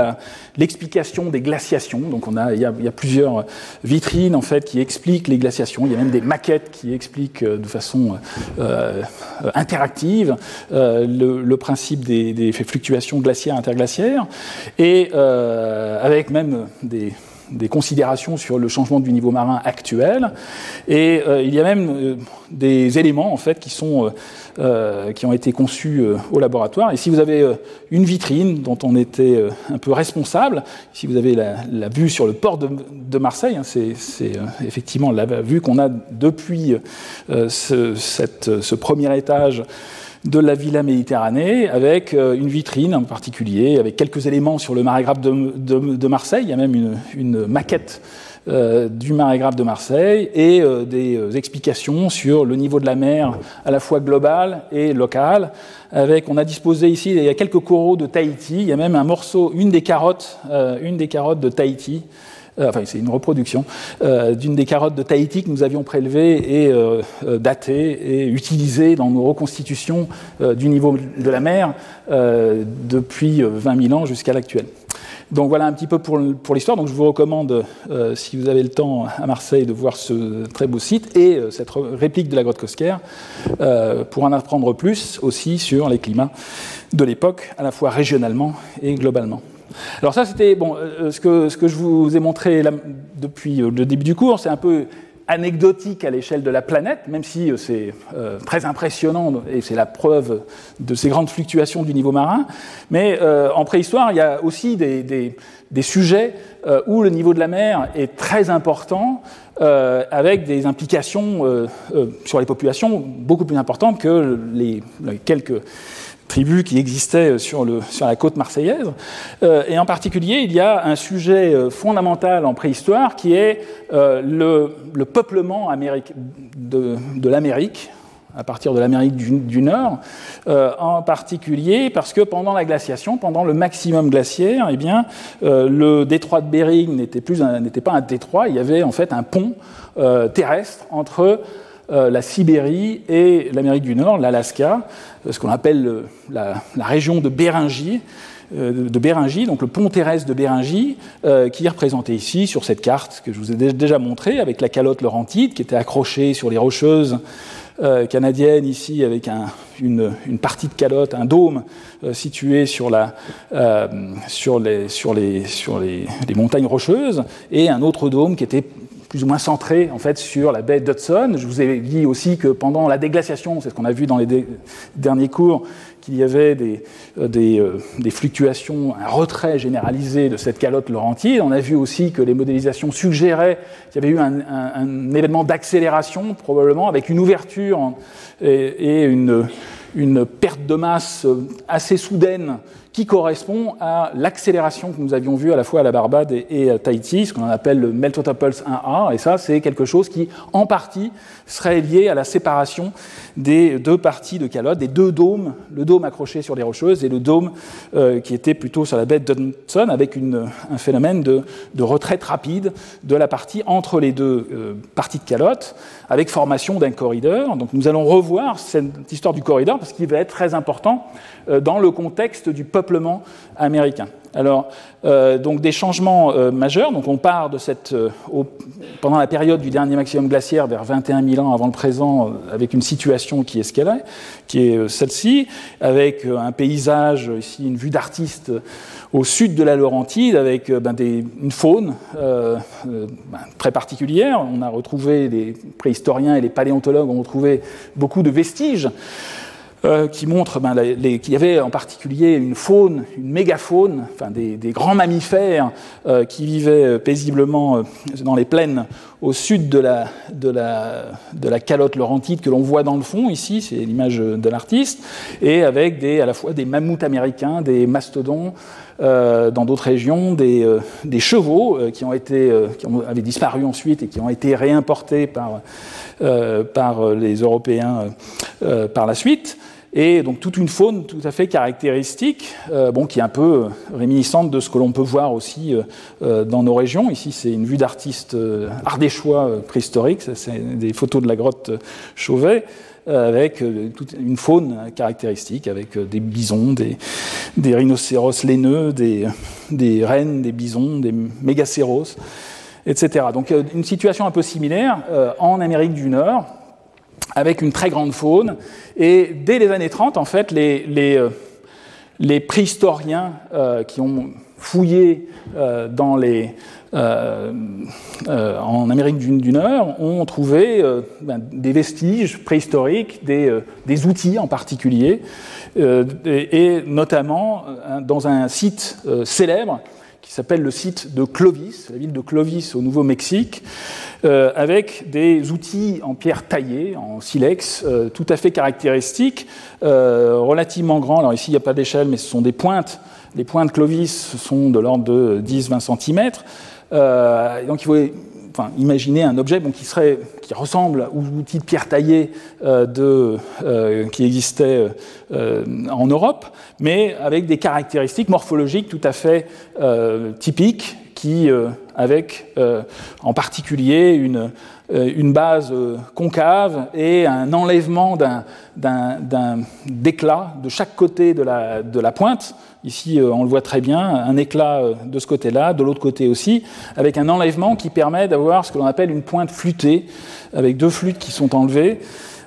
l'explication des glaciations. Donc, on a, il, y a, il y a, plusieurs vitrines en fait qui expliquent les glaciations. Il y a même des maquettes qui expliquent euh, de façon euh, interactive euh, le, le, principe des, des, fluctuations glaciaires interglaciaires, et euh, avec même des des considérations sur le changement du niveau marin actuel. Et euh, il y a même euh, des éléments en fait qui, sont, euh, qui ont été conçus au laboratoire. Et si vous avez une vitrine dont on était un peu responsable, si vous avez la, vue sur le port de, Marseille, hein, c'est effectivement la vue qu'on a depuis ce premier étage de la Villa Méditerranée, avec euh, une vitrine en particulier, avec quelques éléments sur le marais grave de, Marseille. Il y a même une, maquette euh, du marais grave de Marseille et euh, des explications sur le niveau de la mer à la fois global et local. Avec, on a disposé ici, il y a quelques coraux de Tahiti. Il y a même un morceau, une des carottes, une des carottes de Tahiti. Euh, enfin c'est une reproduction, euh, d'une des carottes de Tahiti que nous avions prélevées et euh, datées et utilisées dans nos reconstitutions du niveau de la mer depuis 20 000 ans jusqu'à l'actuel. Donc voilà un petit peu pour, l'histoire. Donc je vous recommande, si vous avez le temps à Marseille, de voir ce très beau site et cette réplique de la grotte Cosquer pour en apprendre plus aussi sur les climats de l'époque, à la fois régionalement et globalement. Alors ça, c'était bon, euh, ce, que, ce que je vous ai montré depuis euh, le début du cours, c'est un peu anecdotique à l'échelle de la planète, même si euh, c'est très impressionnant et c'est la preuve de ces grandes fluctuations du niveau marin. Mais en préhistoire, il y a aussi des, des, sujets où le niveau de la mer est très important, avec des implications sur les populations beaucoup plus importantes que les quelques tribus qui existaient sur, la côte marseillaise. Euh, et en particulier, il y a un sujet euh, fondamental en préhistoire qui est euh, le, le, peuplement de, l'Amérique à partir de l'Amérique du, Nord, en particulier parce que pendant la glaciation, pendant le maximum glaciaire, eh bien, le détroit de Bering n'était pas un détroit, il y avait en fait un pont terrestre entre euh, la Sibérie et l'Amérique du Nord, l'Alaska, ce qu'on appelle la, région de Béringie. donc le pont terrestre de Béringie, qui est représenté ici sur cette carte que je vous ai déjà montrée, avec la calotte laurentide qui était accrochée sur les rocheuses canadiennes ici, avec une, partie de calotte, un dôme situé sur, les montagnes rocheuses, et un autre dôme qui était plus ou moins centré en fait sur la baie d'Hudson. Je vous ai dit aussi que pendant la déglaciation, c'est ce qu'on a vu dans les derniers cours, qu'il y avait des, euh, euh, des, fluctuations, un retrait généralisé de cette calotte laurentide. On a vu aussi que les modélisations suggéraient qu'il y avait eu un, événement d'accélération, probablement, avec une ouverture et, une, une perte de masse assez soudaine qui correspond à l'accélération que nous avions vue à la fois à la Barbade et, à Tahiti, ce qu'on appelle le Meltwater Pulse 1A. Et ça, c'est quelque chose qui, en partie, serait lié à la séparation des deux parties de calotte, des deux dômes, le dôme accroché sur les rocheuses et le dôme euh, qui était plutôt sur la baie d'Hudson, avec un phénomène de, de, retraite rapide de la partie entre les deux euh, parties de calotte, avec formation d'un corridor. Donc nous allons revoir cette histoire du corridor parce qu'il va être très important euh, dans le contexte du peuplement américain. Alors, euh, donc des changements euh, majeurs. Donc, on part de cette, pendant la période du dernier maximum glaciaire, vers 21 000 ans avant le présent, avec une situation qui est ce qu'elle est, qui est celle-ci, avec un paysage ici, une vue d'artiste au sud de la Laurentide, avec ben, une faune ben, très particulière. On a retrouvé les préhistoriens et les paléontologues ont retrouvé beaucoup de vestiges euh, qui montre ben, qu'il y avait en particulier une faune, une mégafaune, enfin des, grands mammifères euh, qui vivaient euh, paisiblement dans les plaines au sud de la, calotte laurentide que l'on voit dans le fond ici, c'est l'image de l'artiste, et avec des, à la fois des mammouths américains, des mastodons, dans d'autres régions, des, chevaux qui ont été, qui ont, avaient disparu ensuite et qui ont été réimportés par les Européens par la suite et donc toute une faune tout à fait caractéristique, euh, bon, qui est un peu réminiscente de ce que l'on peut voir aussi euh, euh, dans nos régions. Ici, c'est une vue d'artiste ardéchois préhistorique, c'est des photos de la grotte Chauvet avec toute une faune caractéristique, avec des bisons, des, des rhinocéros laineux, des, des, rennes, des bisons, des mégacéros, etc. Donc une situation un peu similaire en Amérique du Nord, avec une très grande faune. Et dès les années 30, en fait, les, euh, préhistoriens euh, qui ont fouillé euh, dans les, en Amérique du, Nord ont trouvé ben, des vestiges préhistoriques, des, outils en particulier, et, notamment dans un site célèbre qui s'appelle le site de Clovis, la ville de Clovis au Nouveau-Mexique, euh, avec des outils en pierre taillée, en silex, euh, tout à fait caractéristiques, euh, relativement grands. Alors ici, il n'y a pas d'échelle, mais ce sont des pointes. Les pointes Clovis sont de l'ordre de 10-20 cm. donc il faut enfin, imaginer un objet qui, ressemble aux outils de pierre taillée de, qui existaient en Europe, mais avec des caractéristiques morphologiques tout à fait typiques qui, euh, avec euh, en particulier une, euh, base concave et un enlèvement d'un d'éclat de chaque côté de la pointe. Ici, on le voit très bien, un éclat de ce côté-là, de l'autre côté aussi, avec un enlèvement qui permet d'avoir ce que l'on appelle une pointe flûtée, avec deux flûtes qui sont enlevées.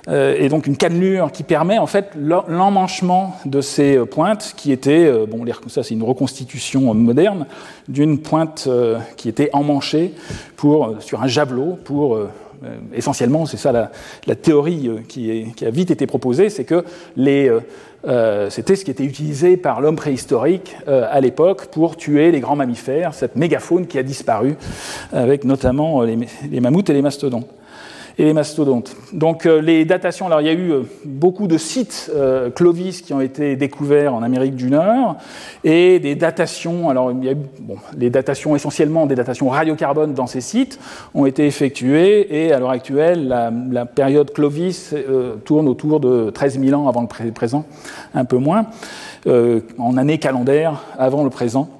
Euh, et donc une cannelure qui permet en fait l'emmanchement de ces euh, pointes qui étaient, euh, bon, ça c'est une reconstitution moderne, d'une pointe qui était emmanchée pour, sur un javelot pour essentiellement, c'est ça la, théorie qui, a vite été proposée, c'est que c'était ce qui était utilisé par l'homme préhistorique à l'époque pour tuer les grands mammifères, cette mégafaune qui a disparu, avec notamment les mammouths et les mastodons et les mastodontes. Donc euh, les datations, alors il y a eu euh, beaucoup de sites euh, Clovis qui ont été découverts en Amérique du Nord et des datations, alors il y a eu les datations essentiellement des datations radiocarbone dans ces sites ont été effectuées et à l'heure actuelle la, période Clovis tourne autour de 13 000 ans avant le présent, un peu moins, en année calendaire avant le présent.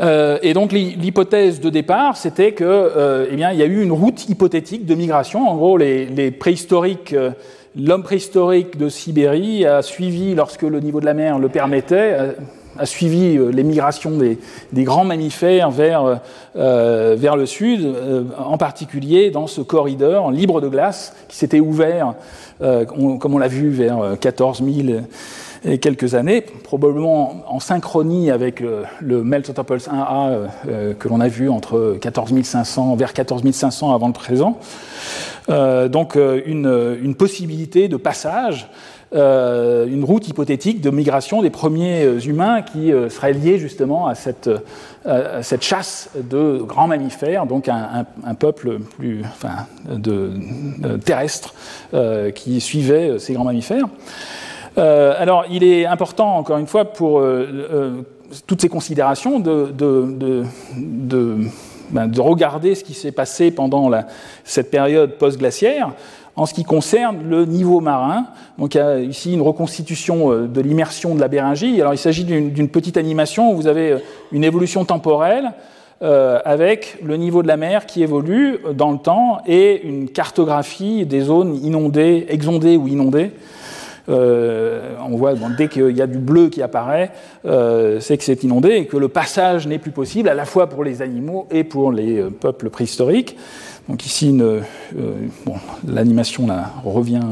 Euh, et donc l'hypothèse de départ, c'était que, euh, eh bien, il y a eu une route hypothétique de migration. En gros, les, préhistoriques, euh, l'homme préhistorique de Sibérie a suivi, lorsque le niveau de la mer le permettait, a suivi les migrations des, grands mammifères vers, vers le sud, en particulier dans ce corridor libre de glace qui s'était ouvert, comme on l'a vu, vers 14 000 et quelques années, probablement en synchronie avec le Meltotoples 1A que l'on a vu entre 14 500, vers 14 500 avant le présent. donc une, possibilité de passage euh, une route hypothétique de migration des premiers euh, humains qui euh, serait liée justement à cette, chasse de grands mammifères, donc un, peuple plus enfin, de, terrestre qui suivait ces grands mammifères. Alors, il est important, encore une fois, pour toutes ces considérations de, de, ben, de regarder ce qui s'est passé pendant la, cette période post-glaciaire en ce qui concerne le niveau marin. Donc il y a ici une reconstitution euh, de l'immersion de la Béringie. Alors il s'agit d'une petite animation où vous avez euh, une évolution temporelle euh, avec le niveau de la mer qui évolue dans le temps et une cartographie des zones inondées, exondées ou inondées. On voit dès qu'il y a du bleu qui apparaît, c'est que c'est inondé et que le passage n'est plus possible à la fois pour les animaux et pour les peuples préhistoriques. Donc ici, euh, l'animation revient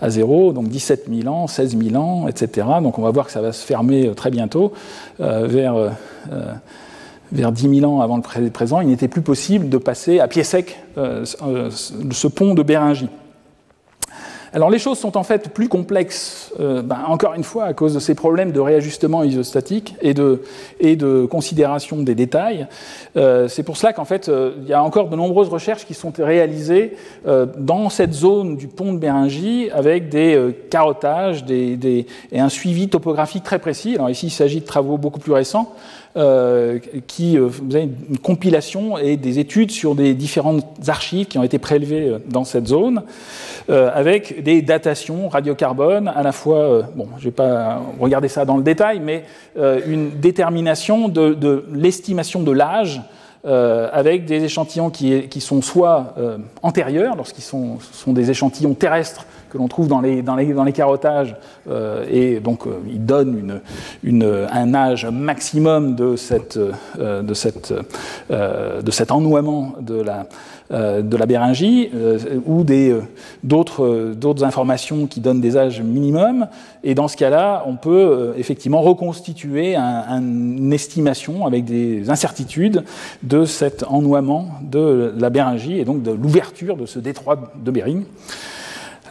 à zéro, donc 17 000 ans, 16 000 ans, etc. Donc on va voir que ça va se fermer euh, très bientôt, euh, vers, vers 10 000 ans avant le présent. Il n'était plus possible de passer à pied sec ce pont de Béringie. Alors les choses sont en fait plus complexes, euh, ben, encore une fois, à cause de ces problèmes de réajustement isostatique et de, considération des détails. Euh, c'est pour cela qu'en fait, euh, il y a encore de nombreuses recherches qui sont réalisées dans cette zone du pont de Béringie avec des carottages et un suivi topographique très précis. Alors ici, il s'agit de travaux beaucoup plus récents. Euh, qui euh, vous avez une compilation et des études sur des différentes archives qui ont été prélevées euh, dans cette zone, avec des datations radiocarbone, à la fois, bon, je ne vais pas regarder ça dans le détail, mais une détermination de, l'estimation de l'âge avec des échantillons qui, qui sont soit antérieurs, lorsqu'ils sont, sont, des échantillons terrestres que l'on trouve dans les, dans les, dans les carottages, euh, et donc euh, il donne une, une, un âge maximum de, cette, euh, de, cette, de cet ennoiement de la, de la Béringie, ou d'autres informations qui donnent des âges minimums, et dans ce cas-là, on peut effectivement reconstituer une estimation avec des incertitudes de cet ennoiement de la Béringie, et donc de l'ouverture de ce détroit de Bering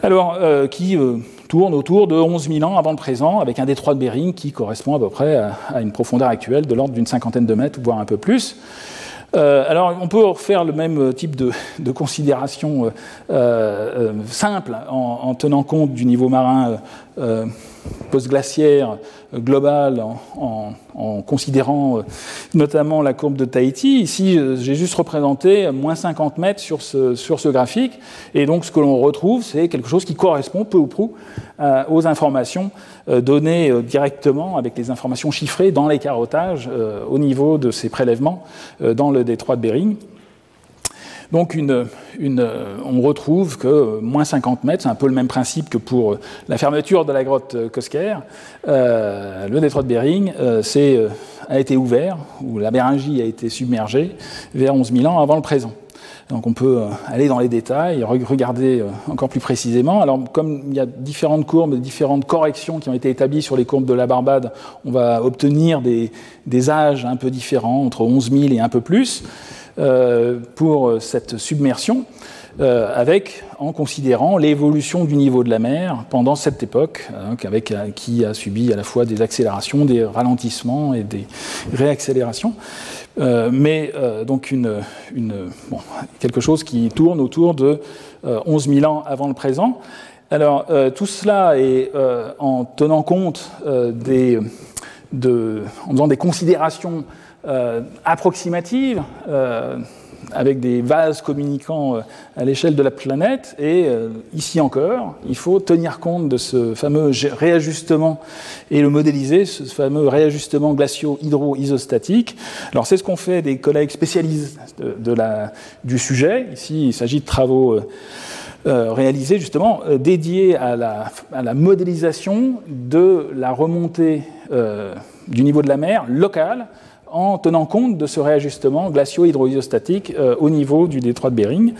alors, euh, qui euh, tourne autour de 11 000 ans avant le présent, avec un détroit de Bering qui correspond à peu près à, une profondeur actuelle de l'ordre d'une cinquantaine de mètres, voire un peu plus. Euh, alors, on peut refaire le même type de, considération simple en, tenant compte du niveau marin post-glaciaire globale en, considérant euh, notamment la courbe de Tahiti. Ici, euh, j'ai juste représenté moins 50 mètres sur ce, sur ce graphique. Et donc, ce que l'on retrouve, c'est quelque chose qui correspond peu ou prou euh, aux informations données directement avec les informations chiffrées dans les carottages au niveau de ces prélèvements dans le détroit de Bering. Donc une, on retrouve que moins 50 mètres, c'est un peu le même principe que pour la fermeture de la grotte Kosker. Euh, le détroit de Bering euh, euh, a été ouvert, ou la Béringie a été submergée vers 11 000 ans avant le présent. Donc on peut aller dans les détails, regarder encore plus précisément. Alors comme il y a différentes courbes, différentes corrections qui ont été établies sur les courbes de la Barbade, on va obtenir des, des âges un peu différents, entre 11 000 et un peu plus. Euh, pour cette submersion, euh, avec, en considérant l'évolution du niveau de la mer pendant cette époque, hein, avec, euh, qui a subi à la fois des accélérations, des ralentissements et des réaccélérations. mais donc une, quelque chose qui tourne autour de 11 000 ans avant le présent. Alors tout cela est en tenant compte des, de, en faisant des considérations euh, approximative, euh, avec des vases communiquant euh, à l'échelle de la planète. Et ici encore, il faut tenir compte de ce fameux réajustement et le modéliser, ce fameux réajustement glacio-hydro-isostatique. Alors c'est ce qu'ont fait des collègues spécialisés de, la, du sujet. Ici, il s'agit de travaux réalisés justement dédiés à la, à la, modélisation de la remontée du niveau de la mer local en tenant compte de ce réajustement glacio-hydroisostatique euh, au niveau du détroit de Bering.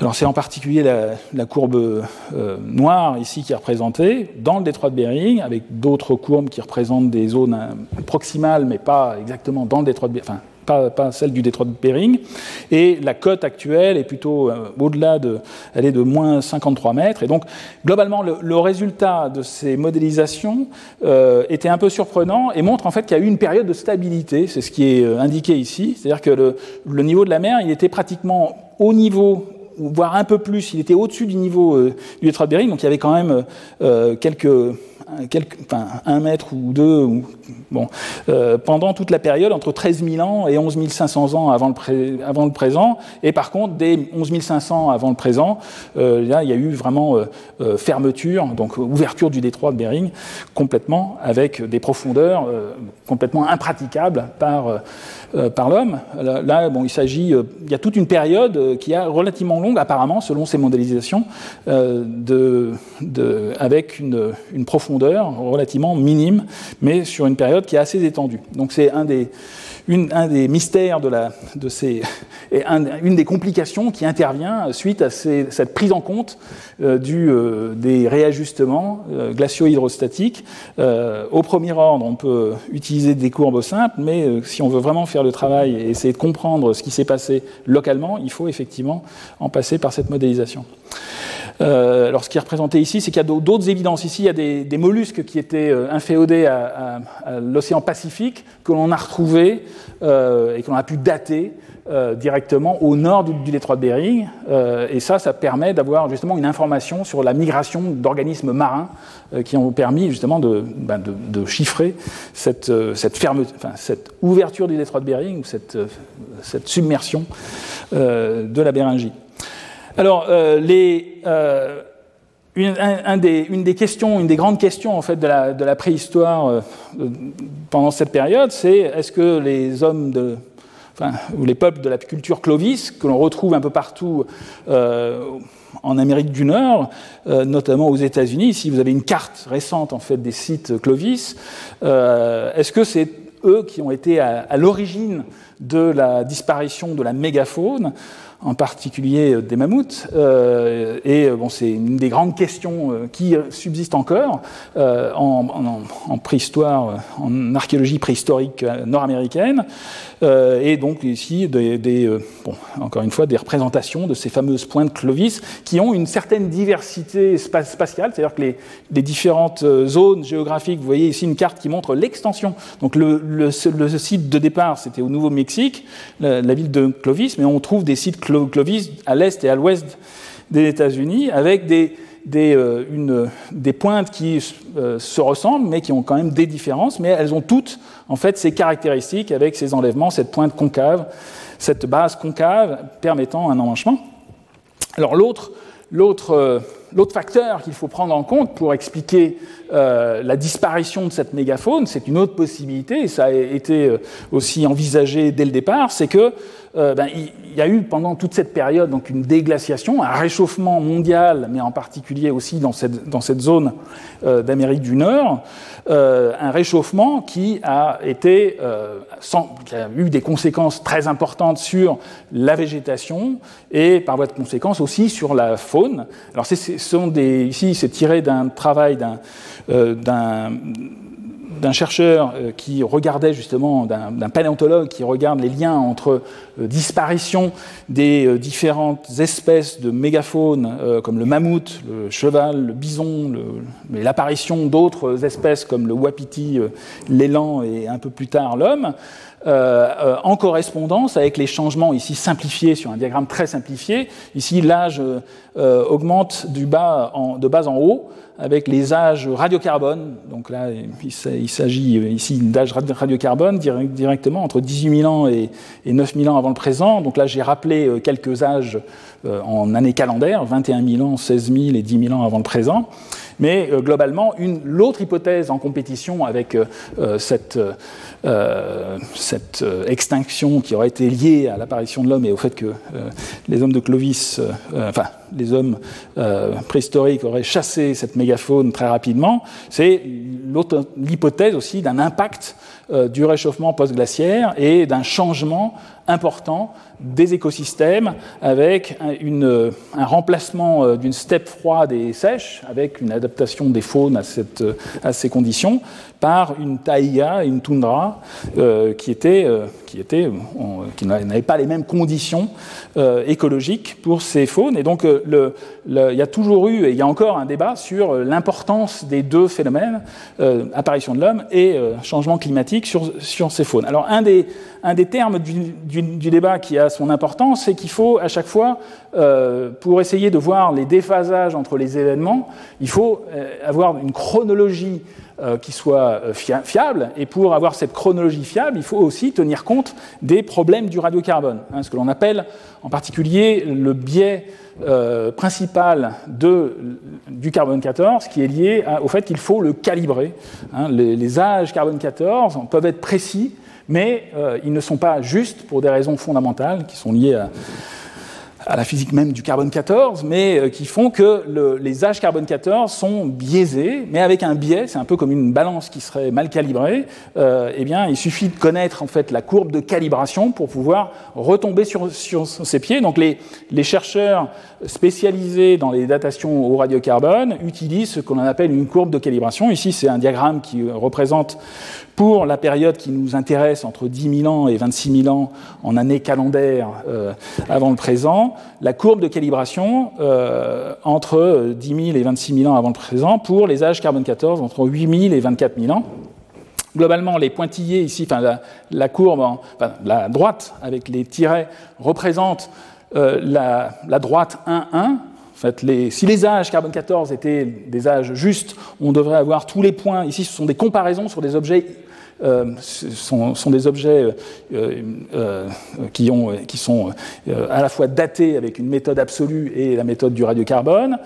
Alors c'est en particulier la, courbe euh, noire ici qui est représentée dans le détroit de Bering, avec d'autres courbes qui représentent des zones proximales, mais pas exactement dans le détroit de Bering, pas, celle du détroit de Bering. Et la cote actuelle est plutôt euh, au-delà de, elle est de moins 53 mètres. Et donc, globalement, le, résultat de ces modélisations euh, était un peu surprenant et montre en fait qu'il y a eu une période de stabilité. C'est ce qui est euh, indiqué ici. C'est-à-dire que le, le, niveau de la mer, il était pratiquement au niveau voire un peu plus, il était au-dessus du niveau du détroit de Bering, donc il y avait quand même quelques un mètre ou deux, bon, euh, pendant toute la période entre 13 000 ans et 11 500 ans avant le, avant le présent. Et par contre, dès 11 500 avant le présent, euh, là, il y a eu vraiment euh, fermeture, donc ouverture du détroit de Bering complètement, avec des profondeurs complètement impraticables par, par l'homme. Là, bon, il s'agit, il y a toute une période qui est relativement longue, apparemment, selon ces modélisations, de, de, avec une, une profondeur relativement minime, mais sur une période qui est assez étendue. Donc c'est un des, un des mystères de, la, de ces, et une des complications qui intervient suite à cette prise en compte euh, du, euh, des réajustements euh, glacio-hydrostatiques. au premier ordre, on peut utiliser des courbes simples, mais si on veut vraiment faire le travail et essayer de comprendre ce qui s'est passé localement, il faut effectivement en passer par cette modélisation. Euh, alors, ce qui est représenté ici, c'est qu'il y a d'autres évidences. Ici, il y a des, mollusques qui étaient euh, inféodés à, l'océan Pacifique, que l'on a retrouvés euh, et que l'on a pu dater directement au nord du, détroit de Bering. et ça, ça permet d'avoir justement une information sur la migration d'organismes marins qui ont permis justement de, ben, chiffrer cette, ouverture du détroit de Bering ou cette, cette submersion de la Béringie. Alors, euh, euh, une, des, questions, une des grandes questions en fait de la, préhistoire euh, pendant cette période, c'est est-ce que les hommes ou les peuples de la culture Clovis, que l'on retrouve un peu partout en Amérique du Nord, notamment aux États-Unis, si vous avez une carte récente en fait des sites Clovis, est-ce que c'est eux qui ont été à l'origine de la disparition de la mégafaune en particulier euh, des mammouths. Euh, et euh, bon, c'est une des grandes questions qui subsiste encore en, préhistoire, en archéologie préhistorique nord-américaine. Et donc ici, bon, encore une fois, des représentations de ces fameuses pointes Clovis qui ont une certaine diversité spatiale, c'est-à-dire que les, différentes zones géographiques, vous voyez ici une carte qui montre l'extension. Donc le, site de départ, c'était au Nouveau-Mexique, la, ville de Clovis, mais on trouve des sites Clovis à l'est et à l'ouest des États-Unis, avec des, des, euh, pointes qui euh, se ressemblent, mais qui ont quand même des différences, mais elles ont toutes en fait ces caractéristiques avec ces enlèvements, cette pointe concave, cette base concave permettant un emmanchement. Alors euh, l'autre facteur qu'il faut prendre en compte pour expliquer la disparition de cette mégafaune, c'est une autre possibilité, et ça a été aussi envisagé dès le départ, c'est que euh, ben, il y a eu pendant toute cette période donc une déglaciation, un réchauffement mondial, mais en particulier aussi dans cette, dans cette zone euh, d'Amérique du Nord, euh, un réchauffement qui a, été, qui a eu des conséquences très importantes sur la végétation et par voie de conséquence aussi sur la faune. Alors, ce sont des, ici, c'est tiré d'un travail d'un d'un chercheur euh, qui regardait justement, d'un paléontologue qui regarde les liens entre euh, disparition des euh, différentes espèces de mégafaunes comme le mammouth, le cheval, le bison, l'apparition d'autres espèces comme le wapiti, l'élan et un peu plus tard l'homme, en correspondance avec les changements ici simplifiés sur un diagramme très simplifié. Ici, l'âge augmente de bas en haut avec les âges radiocarbone. Donc là, il s'agit ici d'âge radiocarbone directement entre 18 000 ans et 9 000 ans avant le présent. Donc là, j'ai rappelé euh, quelques âges euh, en années calendaires, 21 000 ans, 16 000 et 10 000 ans avant le présent. Mais euh, globalement, l'autre hypothèse en compétition avec cette, cette extinction qui aurait été liée à l'apparition de l'homme et au fait que les hommes de Clovis, enfin, les hommes préhistoriques auraient chassé cette mégafaune très rapidement, c'est l'hypothèse aussi d'un impact du réchauffement post-glaciaire et d'un changement important des écosystèmes avec un, remplacement euh, d'une steppe froide et sèche, avec une adaptation des faunes à, à ces conditions, par une taïga, une toundra, euh, qui, euh, n'avait pas les mêmes conditions écologiques pour ces faunes. Et donc, il y a toujours eu, et il y a encore un débat sur l'importance des deux phénomènes, apparition de l'homme et changement climatique sur, ces faunes. Alors, un des, termes du, débat qui a son importance, c'est qu'il faut à chaque fois, euh, pour essayer de voir les déphasages entre les événements, il faut euh, avoir une chronologie qui soit fiable. Et pour avoir cette chronologie fiable, il faut aussi tenir compte des problèmes du radiocarbone, hein, ce que l'on appelle en particulier le biais principal de, du carbone 14, qui est lié au fait qu'il faut le calibrer. Hein. les, âges carbone 14 peuvent être précis mais euh, ils ne sont pas justes pour des raisons fondamentales qui sont liées à, à la physique même du carbone 14, mais euh, qui font que le, les âges carbone 14 sont biaisés, mais avec un biais, c'est un peu comme une balance qui serait mal calibrée, euh, eh bien, il suffit de connaître en fait la courbe de calibration pour pouvoir retomber sur, sur ses pieds. Donc les, les, chercheurs spécialisés dans les datations au radiocarbone utilisent ce qu'on appelle une courbe de calibration. Ici, c'est un diagramme qui représente pour la période qui nous intéresse, entre 10 000 ans et 26 000 ans en année calendaire euh, avant le présent, la courbe de calibration euh, entre 10 000 et 26 000 ans avant le présent pour les âges carbone 14 entre 8 000 et 24 000 ans. Globalement, les pointillés ici, enfin la, courbe, la droite avec les tirets représente euh, la, la, droite 1-1. En fait, les, si les âges carbone 14 étaient des âges justes, on devrait avoir tous les points. Ici, ce sont des comparaisons sur des objets euh, sont, sont, des objets euh, euh, qui, ont, qui, sont à la fois datés avec une méthode absolue et la méthode du radiocarbone,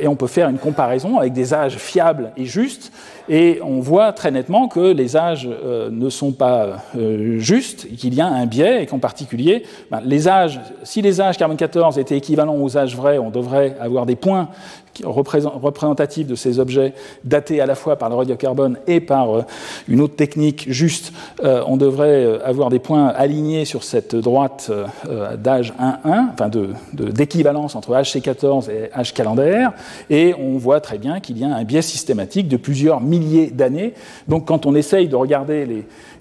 et on peut faire une comparaison avec des âges fiables et justes, et on voit très nettement que les âges ne sont pas justes, qu'il y a un biais, et qu'en particulier, ben, si les âges carbone 14 étaient équivalents aux âges vrais, on devrait avoir des points représentatif de ces objets datés à la fois par le radiocarbone et par euh, une autre technique juste, euh, on devrait euh, avoir des points alignés sur cette droite d'âge 1-1, enfin d'équivalence de, entre HC14 et H calendaire, et on voit très bien qu'il y a un biais systématique de plusieurs milliers d'années. Donc quand on essaye de regarder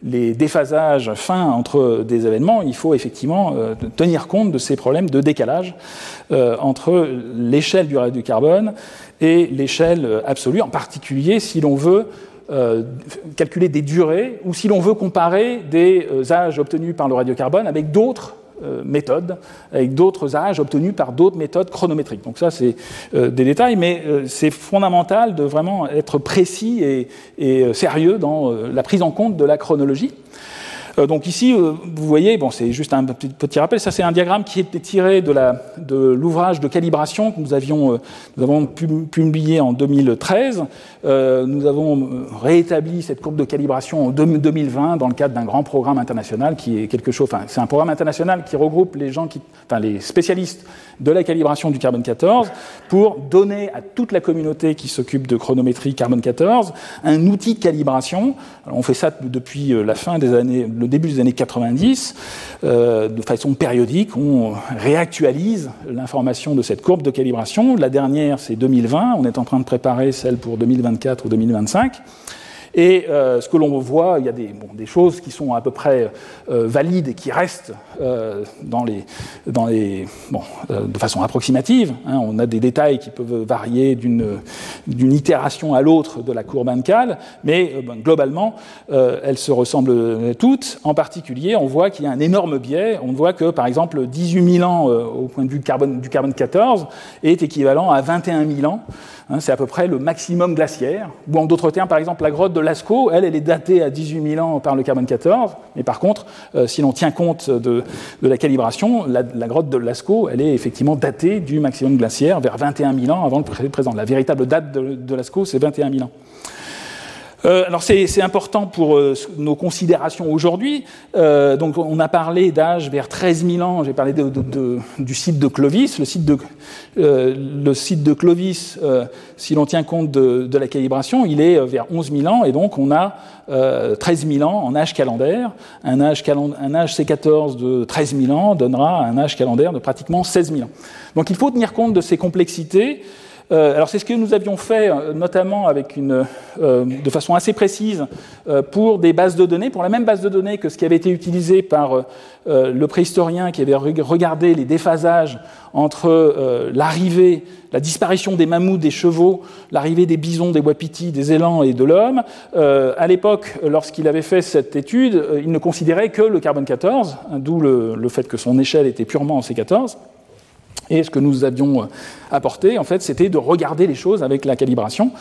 les, déphasages fins entre des événements, il faut effectivement euh, tenir compte de ces problèmes de décalage euh, entre l'échelle du radiocarbone et l'échelle absolue, en particulier si l'on veut euh, calculer des durées ou si l'on veut comparer des âges obtenus par le radiocarbone avec d'autres euh, méthodes, avec d'autres âges obtenus par d'autres méthodes chronométriques. Donc ça, c'est euh, des détails, mais euh, c'est fondamental de vraiment être précis et sérieux dans la prise en compte de la chronologie. Euh, donc ici, euh, vous voyez, bon, c'est juste un petit, rappel, ça c'est un diagramme qui était tiré de l'ouvrage de, calibration que nous avions, euh, avons publié en 2013. nous avons réétabli cette courbe de calibration en 2020 dans le cadre d'un grand programme international qui est quelque chose, enfin c'est un programme international qui regroupe les gens qui, enfin les spécialistes de la calibration du carbone 14 pour donner à toute la communauté qui s'occupe de chronométrie carbone 14 un outil de calibration. Alors on fait ça depuis la fin des années, début des années 90, euh, de façon périodique, on réactualise l'information de cette courbe de calibration. La dernière, c'est 2020. On est en train de préparer celle pour 2024 ou 2025. Et euh, ce que l'on voit, il y a des, choses qui sont à peu près euh, valides et qui restent euh, de façon approximative. Hein. On a des détails qui peuvent varier d'une itération à l'autre de la courbe ANCAL, mais globalement, elles se ressemblent toutes. En particulier, on voit qu'il y a un énorme biais. On voit que, par exemple, 18 000 ans au point de vue du carbone 14 est équivalent à 21 000 ans. Hein, c'est à peu près le maximum glaciaire. Ou en d'autres termes, par exemple, la grotte de Lascaux, elle, elle est datée à 18 000 ans par le carbone 14. Mais par contre, euh, si l'on tient compte de, la calibration, la, la, grotte de Lascaux, elle est effectivement datée du maximum glaciaire vers 21 000 ans avant le présent. La véritable date de, de Lascaux, c'est 21 000 ans. Euh, alors c'est important pour euh, nos considérations aujourd'hui. Euh, donc on a parlé d'âge vers 13 000 ans. J'ai parlé de, de, du site de Clovis. Le site de, le site de Clovis, si l'on tient compte de, la calibration, il est vers 11 000 ans. Et donc on a 13 000 ans en âge calendaire. Un âge, un âge C14 de 13 000 ans donnera un âge calendaire de pratiquement 16 000 ans. Donc il faut tenir compte de ces complexités. Euh, alors c'est ce que nous avions fait euh, notamment euh, de façon assez précise pour des bases de données, pour la même base de données que ce qui avait été utilisé par le préhistorien qui avait regardé les déphasages entre l'arrivée, la disparition des mammouths, des chevaux, l'arrivée des bisons, des wapitis, des élans et de l'homme. à l'époque, lorsqu'il avait fait cette étude, il ne considérait que le carbone 14, d'où le fait que son échelle était purement en C14. Et ce que nous avions euh, apporté, en fait, c'était de regarder les choses avec la calibration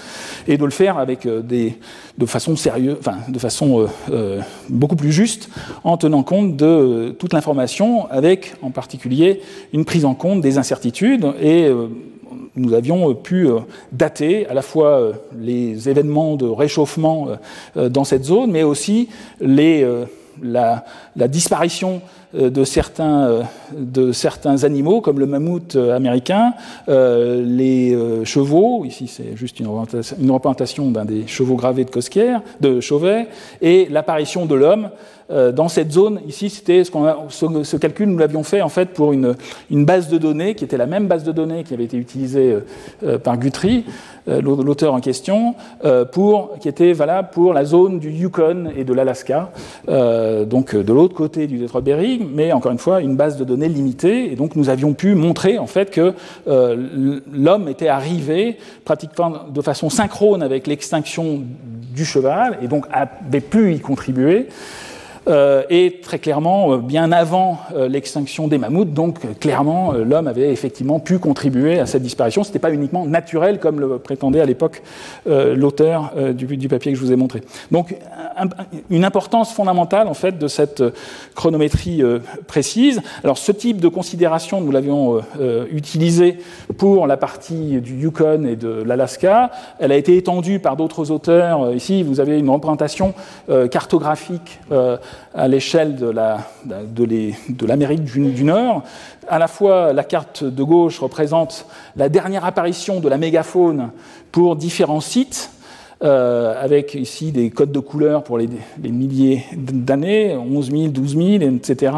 et de le faire avec euh, de façon sérieuse, enfin, de façon euh, beaucoup plus juste, en tenant compte de toute l'information, avec en particulier une prise en compte des incertitudes. Et nous avions pu dater à la fois les événements de réchauffement dans cette zone, mais aussi les, la, la disparition de certains, euh, de certains animaux, comme le mammouth euh, américain, les chevaux, ici c'est juste une représentation, d'un des chevaux gravés de Cosquier, de Chauvet, et l'apparition de l'homme dans cette zone. Ici, c'était ce, calcul, nous l'avions fait en fait pour une, base de données qui était la même base de données qui avait été utilisée par Guthrie, l'auteur en question, qui était valable pour la zone du Yukon et de l'Alaska, donc de l'autre côté du détroit de Bering, mais encore une fois, une base de données limitée. Et donc, nous avions pu montrer en fait que euh, l'homme était arrivé pratiquement de façon synchrone avec l'extinction du cheval et donc avait pu y contribuer. Euh, et très clairement, euh, bien avant euh, l'extinction des mammouths, donc clairement, l'homme avait effectivement pu contribuer à cette disparition. Ce n'était pas uniquement naturel, comme le prétendait à l'époque l'auteur du, du, papier que je vous ai montré. Donc, une importance fondamentale, en fait, de cette chronométrie précise. Alors, ce type de considération, nous l'avions utilisé pour la partie du Yukon et de l'Alaska. Elle a été étendue par d'autres auteurs. Ici, vous avez une représentation cartographique à l'échelle de l'Amérique du, Nord. À la fois, la carte de gauche représente la dernière apparition de la mégafaune pour différents sites, euh, avec ici des codes de couleurs pour les, milliers d'années, 11 000, 12 000, etc.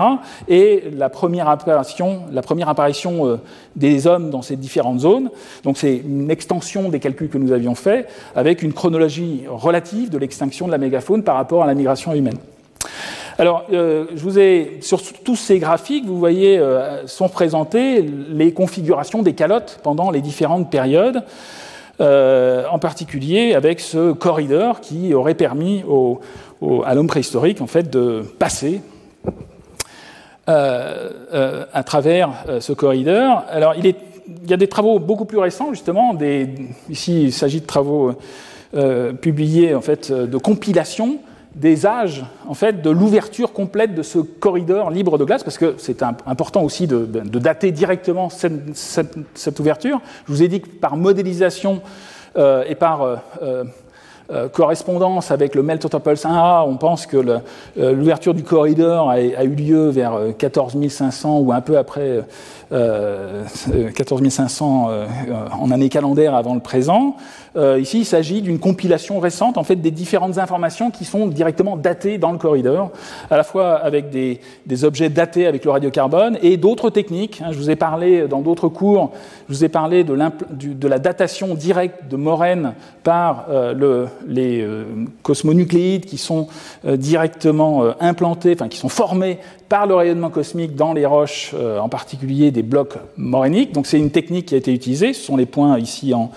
Et la première apparition, euh, des hommes dans ces différentes zones. Donc c'est une extension des calculs que nous avions faits, avec une chronologie relative de l'extinction de la mégafaune par rapport à la migration humaine. Alors, euh, je vous ai, sur tous ces graphiques, vous voyez, euh, sont présentées les configurations des calottes pendant les différentes périodes, euh, en particulier avec ce corridor qui aurait permis à l'homme préhistorique, en fait, de passer à travers ce corridor. Alors, il, y a des travaux beaucoup plus récents, justement. ici, il s'agit de travaux publiés, en fait, de compilation des âges en fait, de l'ouverture complète de ce corridor libre de glace, parce que c'est important aussi de, dater directement cette, ouverture. Je vous ai dit que par modélisation euh, et par euh, euh, correspondance avec le Melt 1A, on pense que l'ouverture du corridor a, eu lieu vers 14 500 ou un peu après 14 500 en année calendaire avant le présent. Euh, ici, il s'agit d'une compilation récente en fait, des différentes informations qui sont directement datées dans le corridor, à la fois avec des, objets datés avec le radiocarbone et d'autres techniques. Hein. je vous ai parlé dans d'autres cours, je vous ai parlé de, la datation directe de Morène par euh, le, les euh, cosmonucléides qui sont directement implantés, enfin qui sont formés par le rayonnement cosmique dans les roches, euh, en particulier des blocs moréniques. Donc c'est une technique qui a été utilisée. Ce sont les points ici en,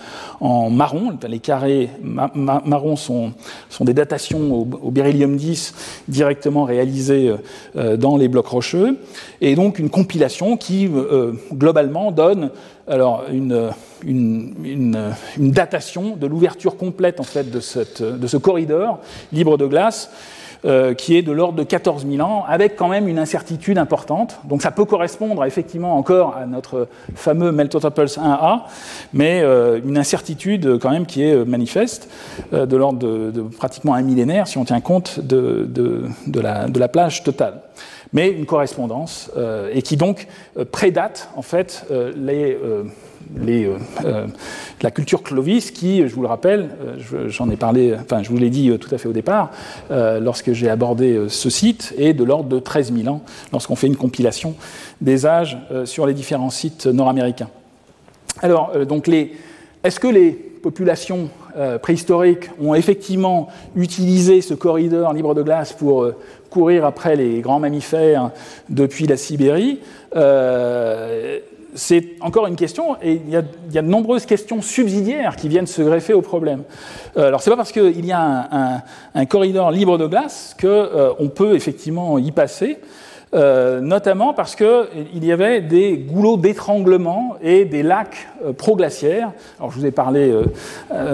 marron. Les carrés marrons sont, des datations au, beryllium 10 directement réalisées euh, euh, dans les blocs rocheux. Et donc une compilation qui, globalement, donne alors une, datation de l'ouverture complète en fait de ce corridor libre de glace euh, qui est de l'ordre de 14 000 ans, avec quand même une incertitude importante. Donc ça peut correspondre effectivement encore à notre fameux Meltotoples 1A, mais euh, une incertitude quand même qui est manifeste, de l'ordre de, pratiquement un millénaire si on tient compte de, la, la plage totale mais une correspondance, et qui donc prédate en fait les, les, euh, euh, la culture Clovis, qui, je vous le rappelle, euh, j'en ai parlé, enfin, je vous l'ai dit tout à fait au départ, lorsque j'ai abordé ce site, est de l'ordre de 13 000 ans, lorsqu'on fait une compilation des âges sur les différents sites nord-américains. Alors, donc, est-ce que les populations préhistoriques ont effectivement utilisé ce corridor libre de glace pour courir après les grands mammifères depuis la Sibérie? C'est encore une question, et il y, a, de nombreuses questions subsidiaires qui viennent se greffer au problème. Euh, alors, c'est pas parce qu'il y a un, corridor libre de glace qu'on euh, peut effectivement y passer, euh, notamment parce qu'il y avait des goulots d'étranglement et des lacs proglaciaires. Alors, je vous ai parlé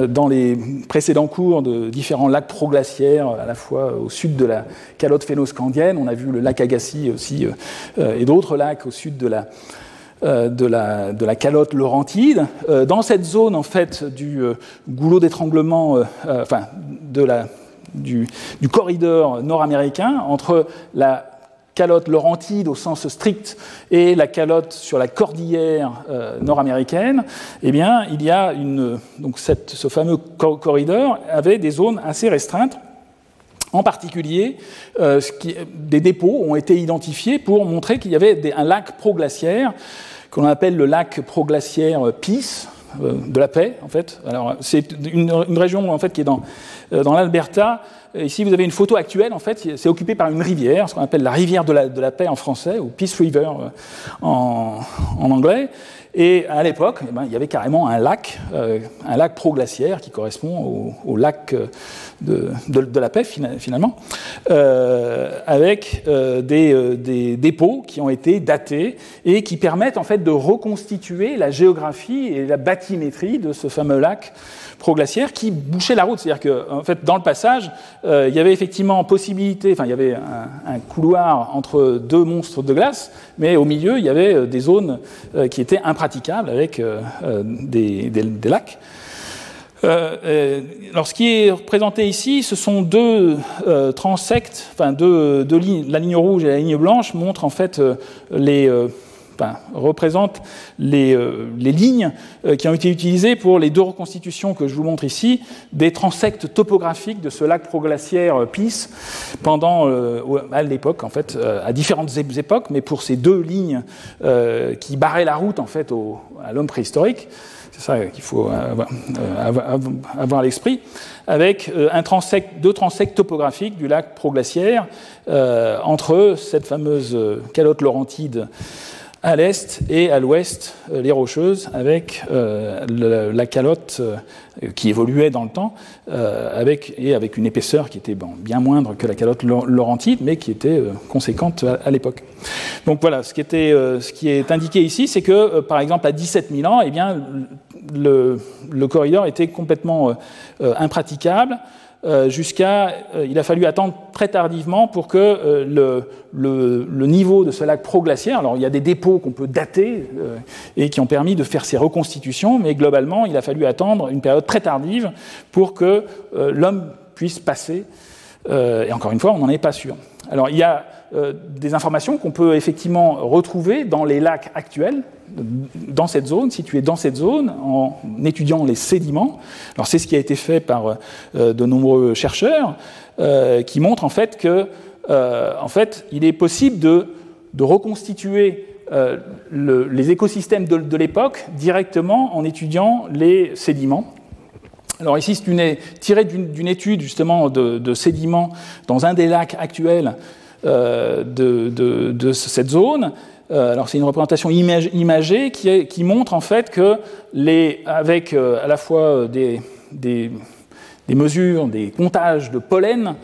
dans les précédents cours de différents lacs proglaciaires, à la fois au sud de la calotte phénoscandienne, on a vu le lac Agassiz aussi, et d'autres lacs au sud de la euh, de, la, de, la, calotte laurentide. Euh, dans cette zone en fait du euh, goulot d'étranglement, enfin de la, du, du corridor nord-américain entre la calotte laurentide au sens strict et la calotte sur la cordillère nord-américaine, eh bien, il y a une, donc cette, ce fameux corridor avait des zones assez restreintes. En particulier, qui, des dépôts ont été identifiés pour montrer qu'il y avait un lac proglaciaire qu'on appelle le lac proglaciaire Peace, euh, de la paix, en fait. Alors, c'est une, région en fait qui est dans, euh, dans l'Alberta. Ici, vous avez une photo actuelle. En fait, c'est occupé par une rivière, ce qu'on appelle la rivière de la, paix en français, ou Peace River euh, en anglais. Et à l'époque, eh ben, il y avait carrément un lac, un lac proglaciaire qui correspond au, lac de, de, la paix finalement, avec des, des, dépôts qui ont été datés et qui permettent en fait de reconstituer la géographie et la bathymétrie de ce fameux lac proglaciaire qui bouchait la route. C'est-à-dire que, en fait, dans le passage, euh, il y avait effectivement possibilité, enfin, il y avait un, couloir entre deux monstres de glace, mais au milieu, il y avait euh, des zones euh, qui étaient impraticables avec des, lacs. alors, ce qui est représenté ici, ce sont deux transects, enfin deux, lignes, la ligne rouge et la ligne blanche montrent en fait les représente les, euh, lignes euh, qui ont été utilisées pour les deux reconstitutions que je vous montre ici, des transects topographiques de ce lac proglaciaire euh, Peace pendant, à l'époque, en fait, à différentes époques, mais pour ces deux lignes qui barraient la route, en fait, à l'homme préhistorique. C'est ça qu'il faut avoir, à l'esprit, avec deux transects topographiques du lac proglaciaire entre cette fameuse calotte laurentide à l'est et à l'ouest euh, les rocheuses, avec euh, la calotte euh, qui évoluait dans le temps, avec, et avec une épaisseur qui était bien moindre que la calotte laurentide, mais qui était conséquente à, l'époque. Donc voilà, ce qui, était, ce qui est indiqué ici, c'est que, par exemple, à 17 000 ans, eh bien, le, le corridor était complètement impraticable. Euh, jusqu'à. Euh, il a fallu attendre très tardivement pour que euh, le, le, niveau de ce lac proglaciaire. Alors, il y a des dépôts qu'on peut dater et qui ont permis de faire ces reconstitutions, mais globalement, il a fallu attendre une période très tardive pour que l'homme puisse passer. et encore une fois, on n'en est pas sûr. Alors, il y a des informations qu'on peut effectivement retrouver dans les lacs actuels, dans cette zone, situé dans cette zone, en étudiant les sédiments. Alors c'est ce qui a été fait par euh, de nombreux chercheurs, euh, qui montrent en fait que, euh, en fait, il est possible de, de reconstituer les écosystèmes de, l'époque directement en étudiant les sédiments. Alors ici, c'est tiré d'une étude justement de, sédiments dans un des lacs actuels de, de, cette zone. Euh, alors c'est une représentation imagée qui, montre en fait que les, avec euh, à la fois euh, des, des, mesures, des comptages de pollen,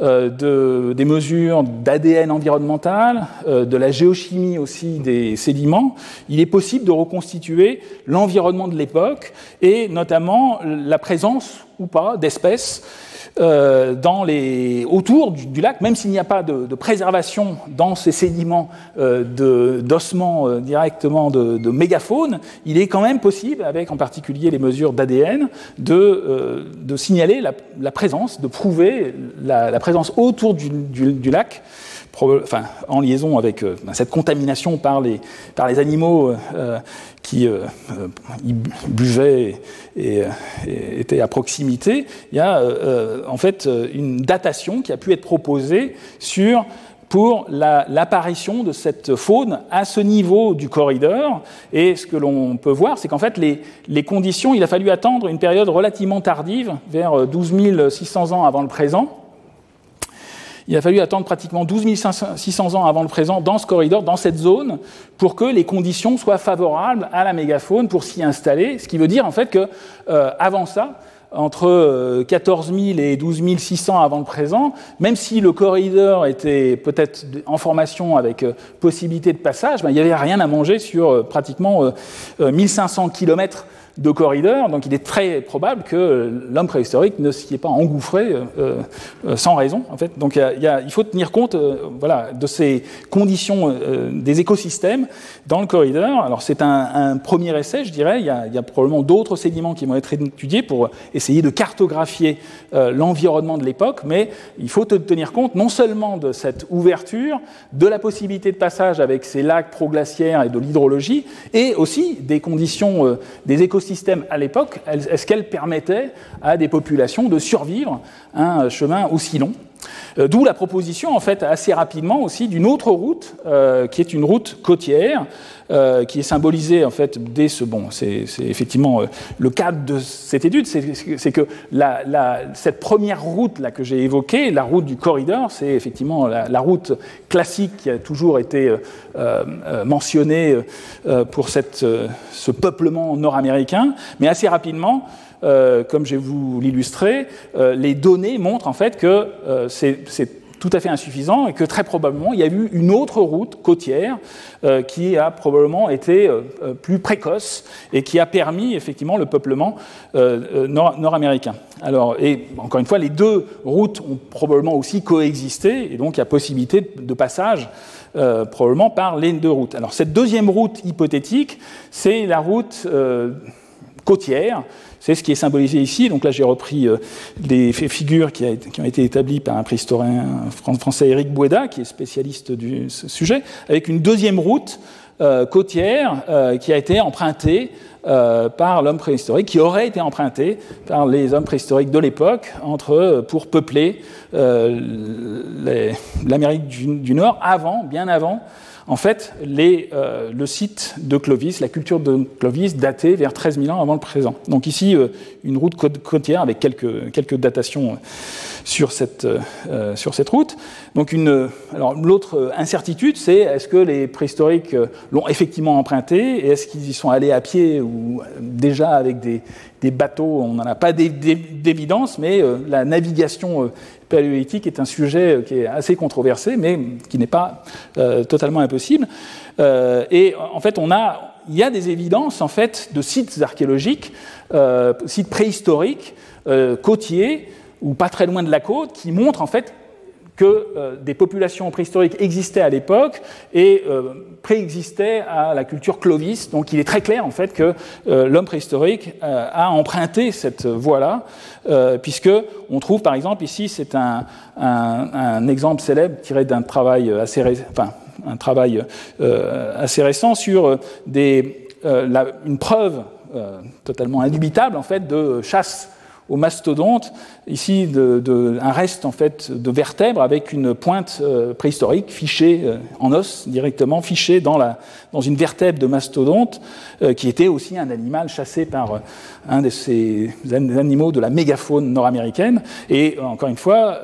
des mesures d'ADN environnemental, de la géochimie aussi des sédiments, il est possible de reconstituer l'environnement de l'époque et notamment la présence ou pas d'espèces dans les, autour du, lac, même s'il n'y a pas de, préservation dans ces sédiments d'ossements directement de, de, mégafaune, il est quand même possible, avec en particulier les mesures d'ADN, de, signaler la, présence, de prouver la, présence autour du lac en liaison avec euh, ben, cette contamination par les, animaux euh, qui euh, buvaient et, étaient à proximité, il y a en fait une datation qui a pu être proposée sur pour l'apparition de cette faune à ce niveau du corridor. Et ce que l'on peut voir, c'est qu'en fait, les, conditions, il a fallu attendre une période relativement tardive, vers 12 600 ans avant le présent, il a fallu attendre pratiquement 12 600 ans avant le présent dans ce corridor, dans cette zone, pour que les conditions soient favorables à la mégafaune pour s'y installer. Ce qui veut dire en fait que euh, avant ça, entre 14 euh, 000 et 12 600 avant le présent, même si le corridor était peut-être en formation avec euh, possibilité de passage, ben, il n'y avait rien à manger sur pratiquement 1500 kilomètres de corridors, donc il est très probable que l'homme préhistorique ne s'y est pas engouffré euh, euh, sans raison. En fait. Donc il, faut tenir compte euh, voilà, de ces conditions des écosystèmes dans le corridor. Alors c'est un, premier essai, je dirais. Il y a, probablement d'autres sédiments qui vont être étudiés pour essayer de cartographier l'environnement de l'époque, mais il faut tenir compte non seulement de cette ouverture, de la possibilité de passage avec ces lacs proglaciaires et de l'hydrologie, et aussi des conditions des écosystèmes système à l'époque, est-ce qu'elle permettait à des populations de survivre un chemin aussi long? Euh, D'où la proposition, en fait, assez rapidement aussi d'une autre route, euh, qui est une route côtière, euh, qui est symbolisée en fait dès ce bon. C'est effectivement le cadre de cette étude, c'est que cette première route là que j'ai évoquée, la route du corridor, c'est effectivement la, route classique qui a toujours été mentionnée pour cette, ce peuplement nord-américain, mais assez rapidement. comme je vais vous l'illustrer, les données montrent en fait que c'est tout à fait insuffisant et que très probablement il y a eu une autre route côtière euh, qui a probablement été euh, euh, plus précoce et qui a permis effectivement le peuplement nord-américain. Alors, et encore une fois, les deux routes ont probablement aussi coexisté et donc il y a possibilité de passage probablement par les deux routes. Alors cette deuxième route hypothétique, c'est la route côtière c'est ce qui est symbolisé ici. Donc là, j'ai repris des euh, figures qui, ont été établies par un préhistorien français, Éric Boueda, qui est spécialiste du sujet, avec une deuxième route euh, côtière euh, qui a été empruntée par l'homme préhistorique, qui aurait été empruntée par les hommes préhistoriques de l'époque entre, pour peupler l'Amérique du, Nord avant, bien avant en fait, euh, le site de Clovis, la culture de Clovis, datait vers 13 000 ans avant le présent. Donc ici, euh, une route côtière avec quelques, quelques datations euh, sur cette, sur cette route. Donc une, alors l'autre incertitude, c'est est-ce que les préhistoriques l'ont effectivement emprunté et est-ce qu'ils y sont allés à pied ou déjà avec des, des bateaux On n'en a pas d'évidence, mais la navigation paléolithique est un sujet qui est assez controversé, mais qui n'est pas euh, totalement impossible. Euh, et en fait, on a, il y a des évidences en fait de sites archéologiques, euh, sites préhistoriques, côtiers ou pas très loin de la côte, qui montrent en fait que euh, des populations préhistoriques existaient à l'époque et euh, préexistaient à la culture Clovis. Donc il est très clair en fait que euh, l'homme préhistorique a emprunté cette voie-là, puisque on trouve par exemple ici, c'est un, exemple célèbre tiré d'un travail assez, assez récent sur une preuve totalement indubitable en fait de chasse aux mastodontes, ici un reste en fait de vertèbres avec une pointe euh, préhistorique fichée euh, en os directement, fichée dans, la, dans une vertèbre de mastodonte euh, qui était aussi un animal chassé par un de ces animaux de la mégafaune nord-américaine. Et encore une fois,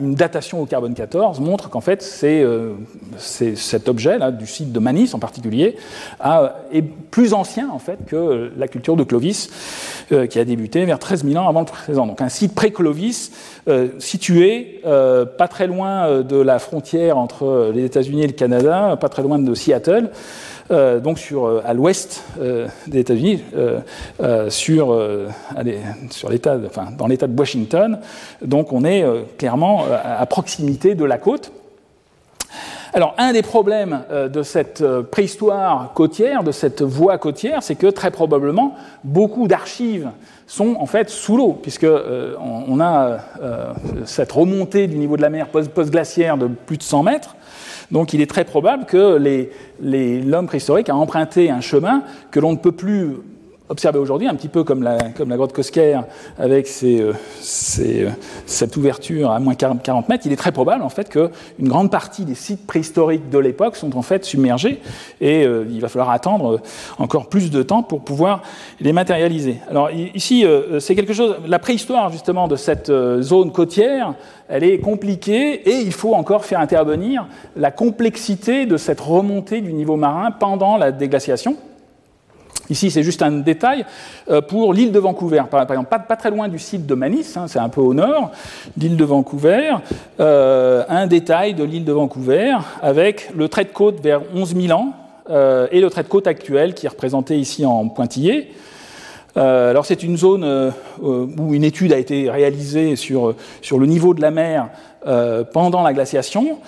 une datation au carbone 14 montre qu'en fait c'est cet objet là du site de Manis en particulier est plus ancien en fait que la culture de Clovis qui a débuté vers 13 000 ans le présent. Donc un site pré-Clovis situé pas très loin de la frontière entre les États-Unis et le Canada, pas très loin de Seattle. Euh, donc sur, euh, à l'ouest euh, des États-Unis, sur, sur enfin, dans l'État de Washington. Donc on est clairement à proximité de la côte. Alors, un des problèmes de cette préhistoire côtière, de cette voie côtière, c'est que très probablement beaucoup d'archives sont en fait sous l'eau, puisque on a cette remontée du niveau de la mer post-glaciaire de plus de 100 mètres. Donc il est très probable que l'homme préhistorique a emprunté un chemin que l'on ne peut plus observé aujourd'hui, un petit peu comme la, comme la grotte Cosquer avec euh, euh, cette ouverture à moins 40 mètres, il est très probable en fait qu'une grande partie des sites préhistoriques de l'époque sont en fait submergés et euh, il va falloir attendre encore plus de temps pour pouvoir les matérialiser. Alors ici, c'est quelque chose, la préhistoire justement de cette zone côtière, elle est compliquée et il faut encore faire intervenir la complexité de cette remontée du niveau marin pendant la déglaciation. Ici, c'est juste un détail euh, pour l'île de Vancouver. Par, exemple, pas, très loin du site de Manis, hein, c'est un peu au nord, l'île de Vancouver. Euh, un détail de l'île de Vancouver avec le trait de côte vers 11 000 ans euh, et le trait de côte actuel qui est représenté ici en pointillé. alors c'est une zone où une étude a été réalisée sur, sur le niveau de la mer pendant la glaciation.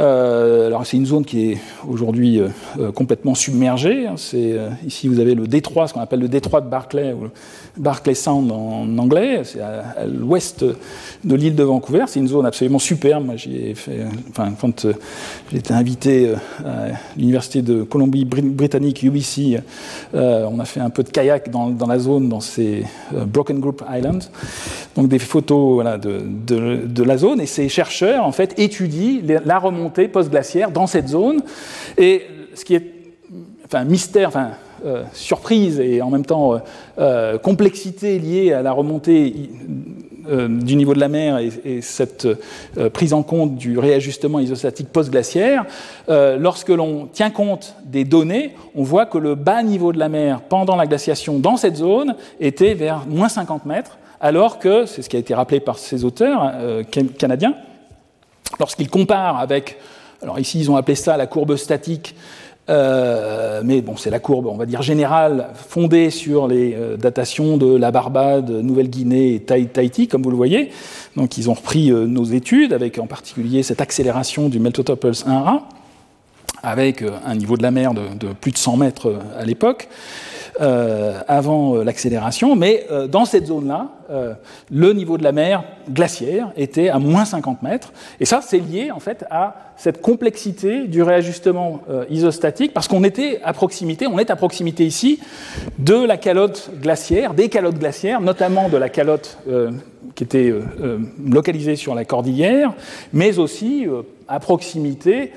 Euh, alors c'est une zone qui est aujourd'hui euh, euh, complètement submergée. Hein. C'est, ici vous avez le détroit, ce qu'on appelle le détroit de Barclay, ou Barclay Sound en anglais. C'est à, l'ouest de l'île de Vancouver. C'est une zone absolument superbe. Moi, j'y ai enfin, quand été invité à l'université de Colombie-Britannique UBC, on a fait un peu de kayak dans, la zone, dans ces Broken Group Islands. Donc des photos de, la zone. Et ces chercheurs en fait étudient la remontée post-glaciaire dans cette zone. Et ce qui est enfin, mystère, enfin, euh, surprise et en même temps euh, euh, complexité liée à la remontée du niveau de la mer et, cette prise en compte du réajustement isostatique post-glaciaire, lorsque l'on tient compte des données, on voit que le bas niveau de la mer pendant la glaciation dans cette zone était vers moins 50 mètres, alors que, c'est ce qui a été rappelé par ces auteurs canadiens, lorsqu'ils comparent avec, alors ici ils ont appelé ça la courbe statique, euh, mais bon, c'est la courbe, on va dire générale, fondée sur les euh, datations de la Barbade, Nouvelle-Guinée et Tahiti, comme vous le voyez. Donc, ils ont repris euh, nos études, avec en particulier cette accélération du Meltotoples 1A, avec un niveau de la mer de, de plus de 100 mètres à l'époque. Euh, avant euh, l'accélération, mais euh, dans cette zone-là, le niveau de la mer glaciaire était à moins 50 mètres, et ça, c'est lié en fait à cette complexité du réajustement isostatique, parce qu'on était à proximité, on est à proximité ici de la calotte glaciaire, des calottes glaciaires, notamment de la calotte qui était localisée sur la cordillère, mais aussi à proximité,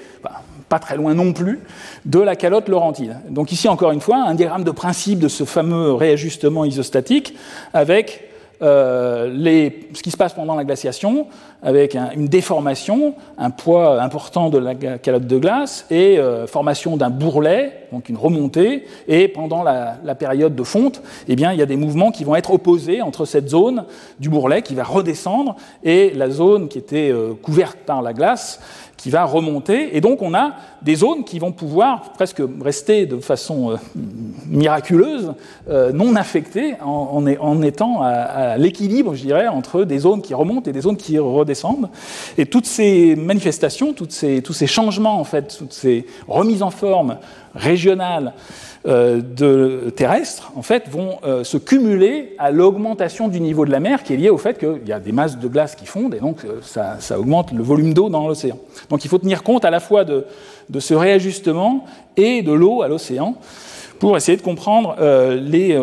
pas très loin non plus, de la calotte laurentide. Donc ici, encore une fois, un diagramme de principe de ce fameux réajustement isostatique avec euh, les, ce qui se passe pendant la glaciation, avec une déformation, un poids important de la calotte de glace et euh, formation d'un bourrelet, donc une remontée, et pendant la, période de fonte, eh bien, il y a des mouvements qui vont être opposés entre cette zone du bourrelet qui va redescendre et la zone qui était euh, couverte par la glace qui va remonter. Et donc on a des zones qui vont pouvoir presque rester de façon euh, miraculeuse, euh, non affectées, en, étant à, l'équilibre, je dirais, entre des zones qui remontent et des zones qui redescendent. Et toutes ces manifestations, toutes ces, tous ces changements, en fait, toutes ces remises en forme régionales, de, terrestres, en fait, vont euh, se cumuler à l'augmentation du niveau de la mer qui est liée au fait qu'il y a des masses de glace qui fondent et donc euh, ça, augmente le volume d'eau dans l'océan. Donc il faut tenir compte à la fois de, ce réajustement et de l'eau à l'océan pour essayer de comprendre les,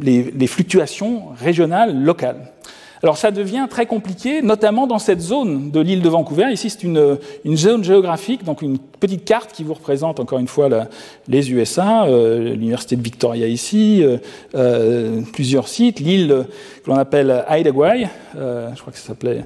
les, fluctuations régionales locales. Alors ça devient très compliqué, notamment dans cette zone de l'île de Vancouver. Ici, c'est une, une, zone géographique, donc une petite carte qui vous représente encore une fois les USA, euh, l'université de Victoria ici, euh, euh, plusieurs sites, l'île que l'on appelle Hideaway, je crois que ça s'appelait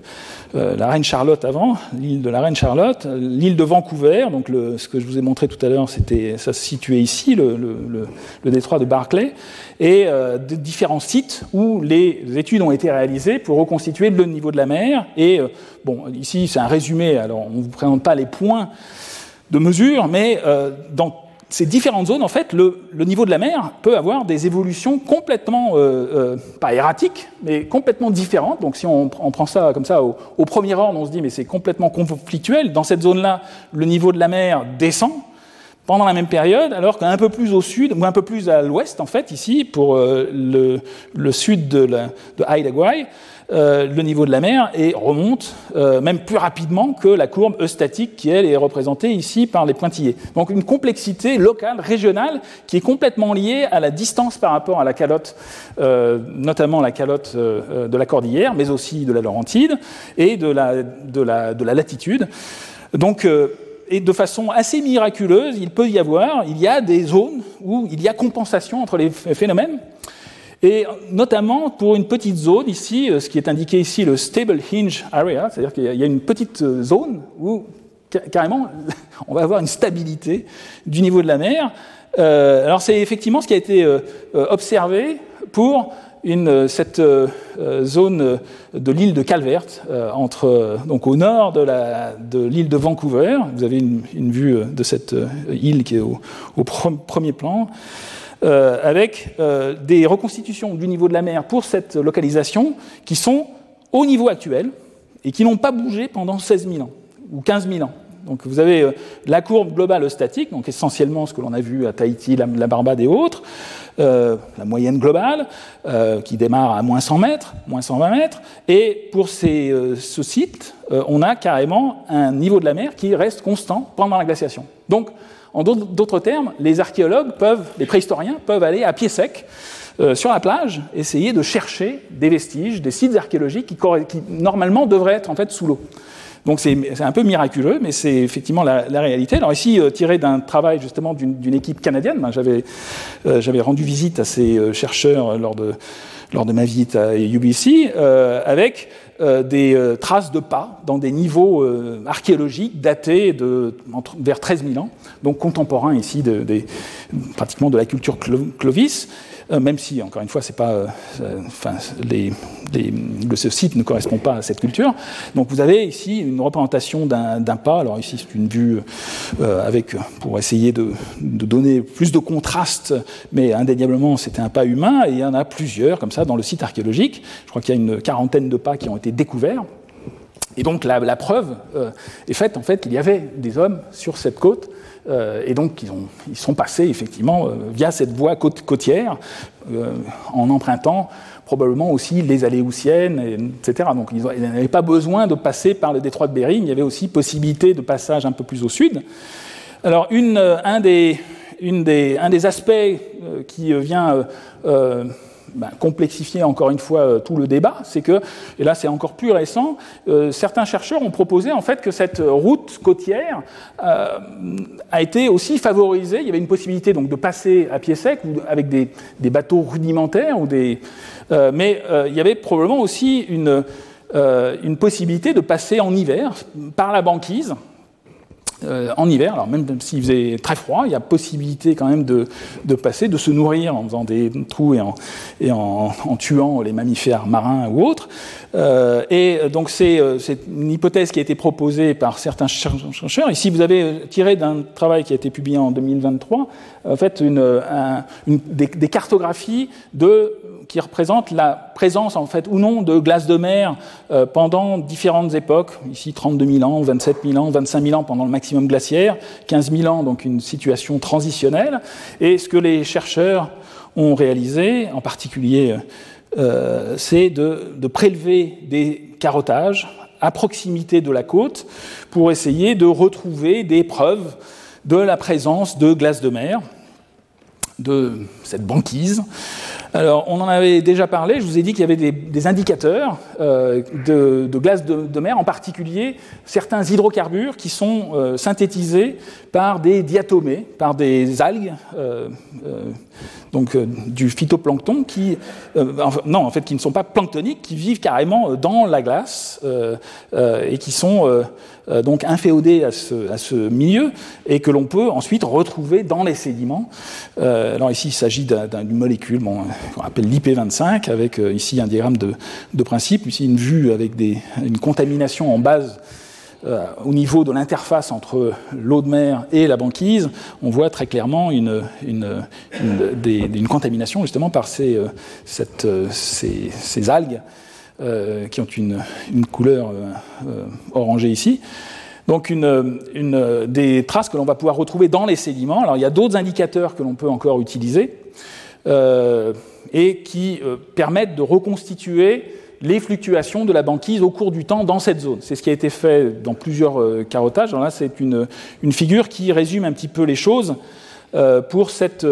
la Reine Charlotte avant, l'île de la Reine Charlotte, l'île de Vancouver, donc ce que je vous ai montré tout à l'heure, c'était ça se situait ici, le, détroit de Barclay, et différents sites où les études ont été réalisées pour reconstituer le niveau de la mer. Et bon, ici c'est un résumé, alors on ne vous présente pas les points de mesure, mais euh, dans ces différentes zones, en fait, le, niveau de la mer peut avoir des évolutions complètement, euh, euh, pas erratiques, mais complètement différentes. Donc si on, prend ça comme ça au, premier ordre, on se dit mais c'est complètement conflictuel. Dans cette zone-là, le niveau de la mer descend pendant la même période, alors qu'un peu plus au sud, ou un peu plus à l'ouest, en fait, ici, pour le, le, sud de, la, de euh, le niveau de la mer et remonte euh, même plus rapidement que la courbe eustatique qui, elle, est représentée ici par les pointillés. Donc une complexité locale, régionale, qui est complètement liée à la distance par rapport à la calotte, euh, notamment la calotte de la cordillère, mais aussi de la Laurentide et de la, de la, de la latitude. Donc, et de façon assez miraculeuse, il peut y avoir, il y a des zones où il y a compensation entre les phénomènes. Et notamment pour une petite zone ici, euh, ce qui est indiqué ici, le stable hinge area, c'est-à-dire qu'il y a une petite euh, zone où carrément on va avoir une stabilité du niveau de la mer. Euh, alors c'est effectivement ce qui a été observé pour cette zone de l'île de Calvert, entre, donc au nord de l'île de, Vancouver. Vous avez une, vue de cette île qui est au premier plan. Euh, avec euh, des reconstitutions du niveau de la mer pour cette localisation qui sont au niveau actuel et qui n'ont pas bougé pendant 16 000 ans ou 15 000 ans. Donc vous avez euh, la courbe globale statique, donc essentiellement ce que l'on a vu à Tahiti, la, Barbade et autres, la moyenne globale, qui démarre à moins 100 mètres, moins 120 mètres, et pour ces, ce site, on a carrément un niveau de la mer qui reste constant pendant la glaciation. Donc en d'autres termes, les archéologues peuvent, les préhistoriens peuvent aller à pied sec euh, sur la plage, essayer de chercher des vestiges, des sites archéologiques qui, normalement devraient être en fait sous l'eau. Donc c'est un peu miraculeux, mais c'est effectivement la, réalité. Alors ici, euh, tiré d'un travail justement d'une équipe canadienne, ben, euh, j'avais rendu visite à ces chercheurs lors de, lors de ma visite à UBC, avec euh, des euh, traces de pas dans des niveaux euh, archéologiques datés de, vers 13 000 ans, donc contemporains ici pratiquement de la culture Clovis. Euh, même si, encore une fois, c'est pas, euh, enfin, les, ce site ne correspond pas à cette culture. Donc vous avez ici une représentation d'un pas. Alors ici, c'est une vue euh, avec, pour essayer de, donner plus de contraste, mais indéniablement, c'était un pas humain, et il y en a plusieurs comme ça dans le site archéologique. Je crois qu'il y a une quarantaine de pas qui ont été découverts. Et donc la, la preuve est faite en fait qu'il y avait des hommes sur cette côte euh, et donc, ils, ont, ils, sont passés effectivement euh, via cette voie côtière, euh, en empruntant probablement aussi les Aléoutiennes, etc. Donc, ils n'avaient pas besoin de passer par le détroit de Bering, il y avait aussi possibilité de passage un peu plus au sud. Alors, un, des, aspects qui vient ben, complexifier encore une fois euh, tout le débat, c'est que, et là c'est encore plus récent, euh, certains chercheurs ont proposé en fait que cette route côtière euh, a été aussi favorisée. Il y avait une possibilité donc de passer à pied sec ou avec des, bateaux rudimentaires ou mais il y avait probablement aussi une possibilité de passer en hiver par la banquise euh, en hiver, alors même s'il faisait très froid, il y a possibilité quand même de, passer, de se nourrir en faisant des trous et en, tuant les mammifères marins ou autres. Euh, et donc euh, c'est une hypothèse qui a été proposée par certains chercheurs. Ici, vous avez tiré d'un travail qui a été publié en 2023, en fait, des, cartographies qui représente la présence en fait ou non de glace de mer pendant différentes époques, ici 32 000 ans, 27 000 ans, 25 000 ans pendant le maximum glaciaire, 15 000 ans donc une situation transitionnelle. Et ce que les chercheurs ont réalisé, en particulier, euh, c'est de, de prélever des carottages à proximité de la côte pour essayer de retrouver des preuves de la présence de glace de mer, de cette banquise. Alors, on en avait déjà parlé, je vous ai dit qu'il y avait des, indicateurs euh, de, glace de, mer, en particulier certains hydrocarbures qui sont euh, synthétisés par des diatomées, par des algues, euh, donc du phytoplancton, qui, non, en fait, qui ne sont pas planctoniques, qui vivent carrément dans la glace et qui sont donc inféodés à ce, à ce, milieu et que l'on peut ensuite retrouver dans les sédiments. alors ici, il s'agit d'une molécule, bon, qu'on appelle l'IP25, avec euh, ici un diagramme de, principe, ici une vue avec une contamination en base euh, au niveau de l'interface entre l'eau de mer et la banquise, on voit très clairement une, contamination justement par ces, euh, ces, algues qui ont une, couleur orangée ici. Donc une, des traces que l'on va pouvoir retrouver dans les sédiments. Alors il y a d'autres indicateurs que l'on peut encore utiliser et qui euh, permettent de reconstituer les fluctuations de la banquise au cours du temps dans cette zone. C'est ce qui a été fait dans plusieurs euh, carottages. là, c'est une, figure qui résume un petit peu les choses euh, pour cette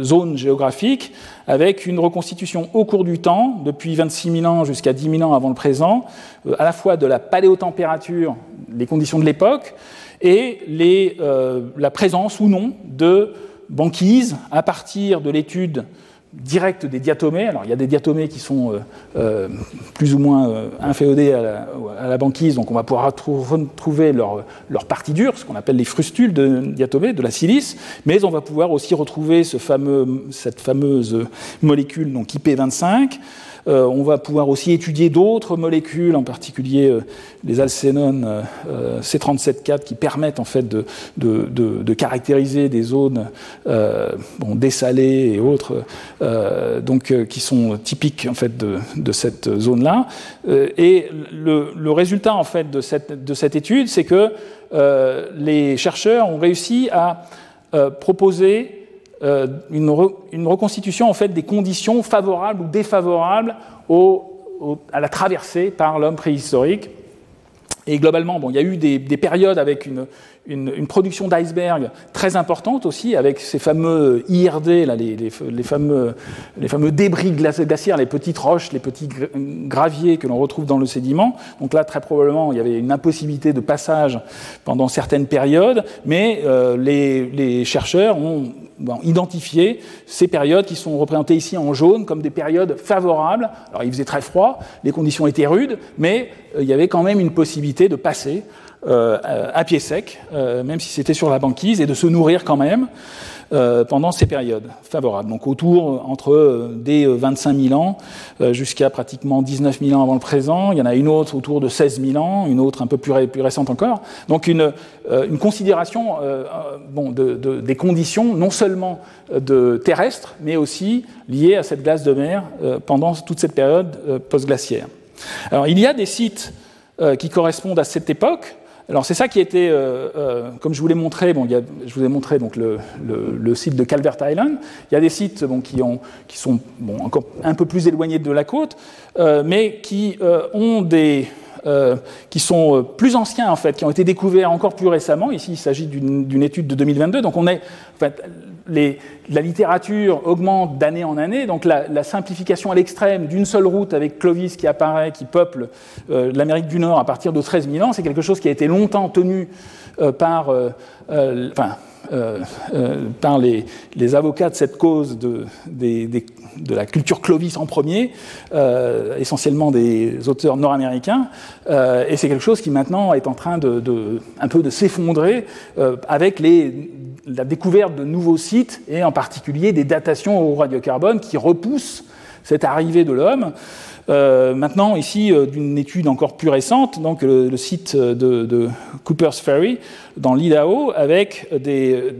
zone géographique, avec une reconstitution au cours du temps, depuis 26 000 ans jusqu'à 10 000 ans avant le présent, à la fois de la paléotempérature, les conditions de l'époque, et la présence ou non de banquise à partir de l'étude direct des diatomées. Alors, il y a des diatomées qui sont euh, euh, plus ou moins euh, inféodées à la, banquise, donc on va pouvoir retrouver leur, leur partie dure, ce qu'on appelle les frustules de diatomées, de la silice, mais on va pouvoir aussi retrouver cette fameuse molécule, donc IP25, euh, on va pouvoir aussi étudier d'autres molécules, en particulier euh, les alcénones euh, C37-4 qui permettent en fait de, caractériser des zones bon, dessalées et autres, donc qui sont typiques en fait de, cette zone-là. et le, résultat en fait de cette étude, c'est que les chercheurs ont réussi à proposer euh, une, reconstitution en fait des conditions favorables ou défavorables à la traversée par l'homme préhistorique. Et globalement, bon, il y a eu des, périodes avec une, une, production d'iceberg très importante aussi, avec ces fameux IRD, les, fameux, débris glaciaires, les petites roches, les petits graviers que l'on retrouve dans le sédiment. Donc là, très probablement, il y avait une impossibilité de passage pendant certaines périodes, mais euh, les, chercheurs ont identifié ces périodes qui sont représentées ici en jaune comme des périodes favorables. Alors il faisait très froid, les conditions étaient rudes, mais euh, il y avait quand même une possibilité de passer euh, à pied sec, euh, même si c'était sur la banquise, et de se nourrir quand même pendant ces périodes favorables. Donc autour entre des 25 000 ans jusqu'à pratiquement 19 000 ans avant le présent. Il y en a une autre autour de 16 000 ans, une autre un peu plus, récente encore. Donc une, considération des conditions non seulement terrestres, mais aussi liées à cette glace de mer pendant toute cette période post-glaciaire. Alors il y a des sites euh, qui correspondent à cette époque. Alors c'est ça qui était, euh, euh, comme je vous l'ai montré, bon, je vous ai montré donc le, le, site de Calvert Island. Il y a des sites bon, qui, ont, qui, sont bon, encore un peu plus éloignés de la côte, mais qui ont des, qui sont plus anciens en fait, qui ont été découverts encore plus récemment. Ici, il s'agit d'une étude de 2022. Donc on est, en fait, la littérature augmente d'année en année, donc la, simplification à l'extrême d'une seule route avec Clovis qui apparaît, qui peuple euh, l'Amérique du Nord à partir de 13 000 ans, c'est quelque chose qui a été longtemps tenu euh, par, euh, enfin, par les, avocats de cette cause de, la culture Clovis en premier, essentiellement des auteurs nord-américains, et c'est quelque chose qui maintenant est en train de un peu de s'effondrer avec les la découverte de nouveaux sites et en particulier des datations au radiocarbone qui repoussent cette arrivée de l'homme. Euh, maintenant, ici, euh, d'une étude encore plus récente, donc le, site de, Cooper's Ferry, dans l'Idaho, avec des,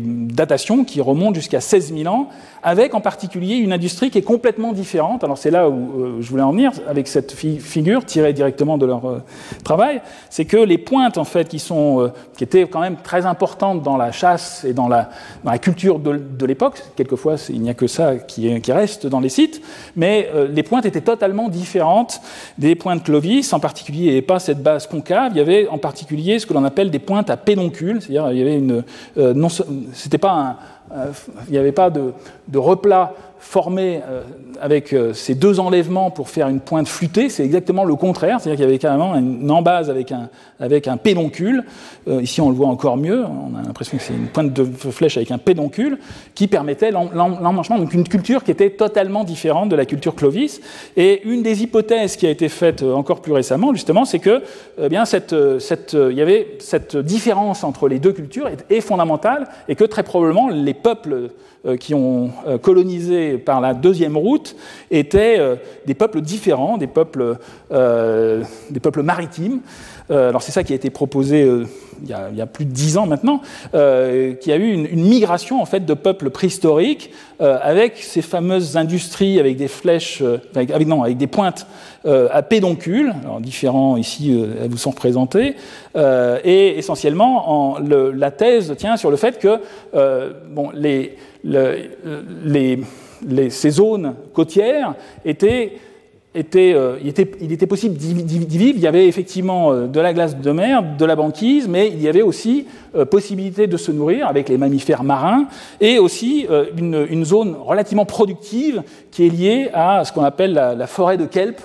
datations qui remontent jusqu'à 16 000 ans, avec en particulier une industrie qui est complètement différente. Alors c'est là où euh, je voulais en venir avec cette figure tirée directement de leur euh, travail, c'est que les pointes en fait qui sont euh, qui étaient quand même très importantes dans la chasse et dans la, dans la culture de, de l'époque. Quelquefois il n'y a que ça qui, qui, reste dans les sites, mais les pointes étaient totalement différentes des pointes Clovis. En particulier, avait pas cette base concave. Il y avait en particulier ce que l'on appelle des pointes à pédoncule, c'est-à-dire il y avait une non, c'était pas un il n'y avait pas de, de replat formé euh, avec euh, ces deux enlèvements pour faire une pointe flûtée, c'est exactement le contraire, c'est-à-dire qu'il y avait carrément une embase avec un, avec un pédoncule, euh, ici on le voit encore mieux, on a l'impression que c'est une pointe de flèche avec un pédoncule, qui permettait l'emmanchement, donc une culture qui était totalement différente de la culture Clovis, et une des hypothèses qui a été faite encore plus récemment, justement, c'est que eh bien, cette, cette, il y avait cette différence entre les deux cultures est fondamentale, et que très probablement les peuples euh, qui ont euh, colonisé par la deuxième route étaient euh, des peuples différents, des peuples, des peuples maritimes. Alors c'est ça qui a été proposé il y, a, plus de dix ans maintenant, euh, qu'il y a eu une, migration en fait de peuples préhistoriques avec ces fameuses industries avec des flèches, avec, non, avec des pointes à pédoncules, alors différents ici, elles vous sont représentées, et essentiellement en, la thèse tient sur le fait que ces zones côtières étaient, euh, il, était, possible d'y vivre. Il y avait effectivement euh, de la glace de mer, de la banquise, mais il y avait aussi euh, possibilité de se nourrir avec les mammifères marins et aussi une, une, zone relativement productive qui est liée à ce qu'on appelle la, forêt de kelp.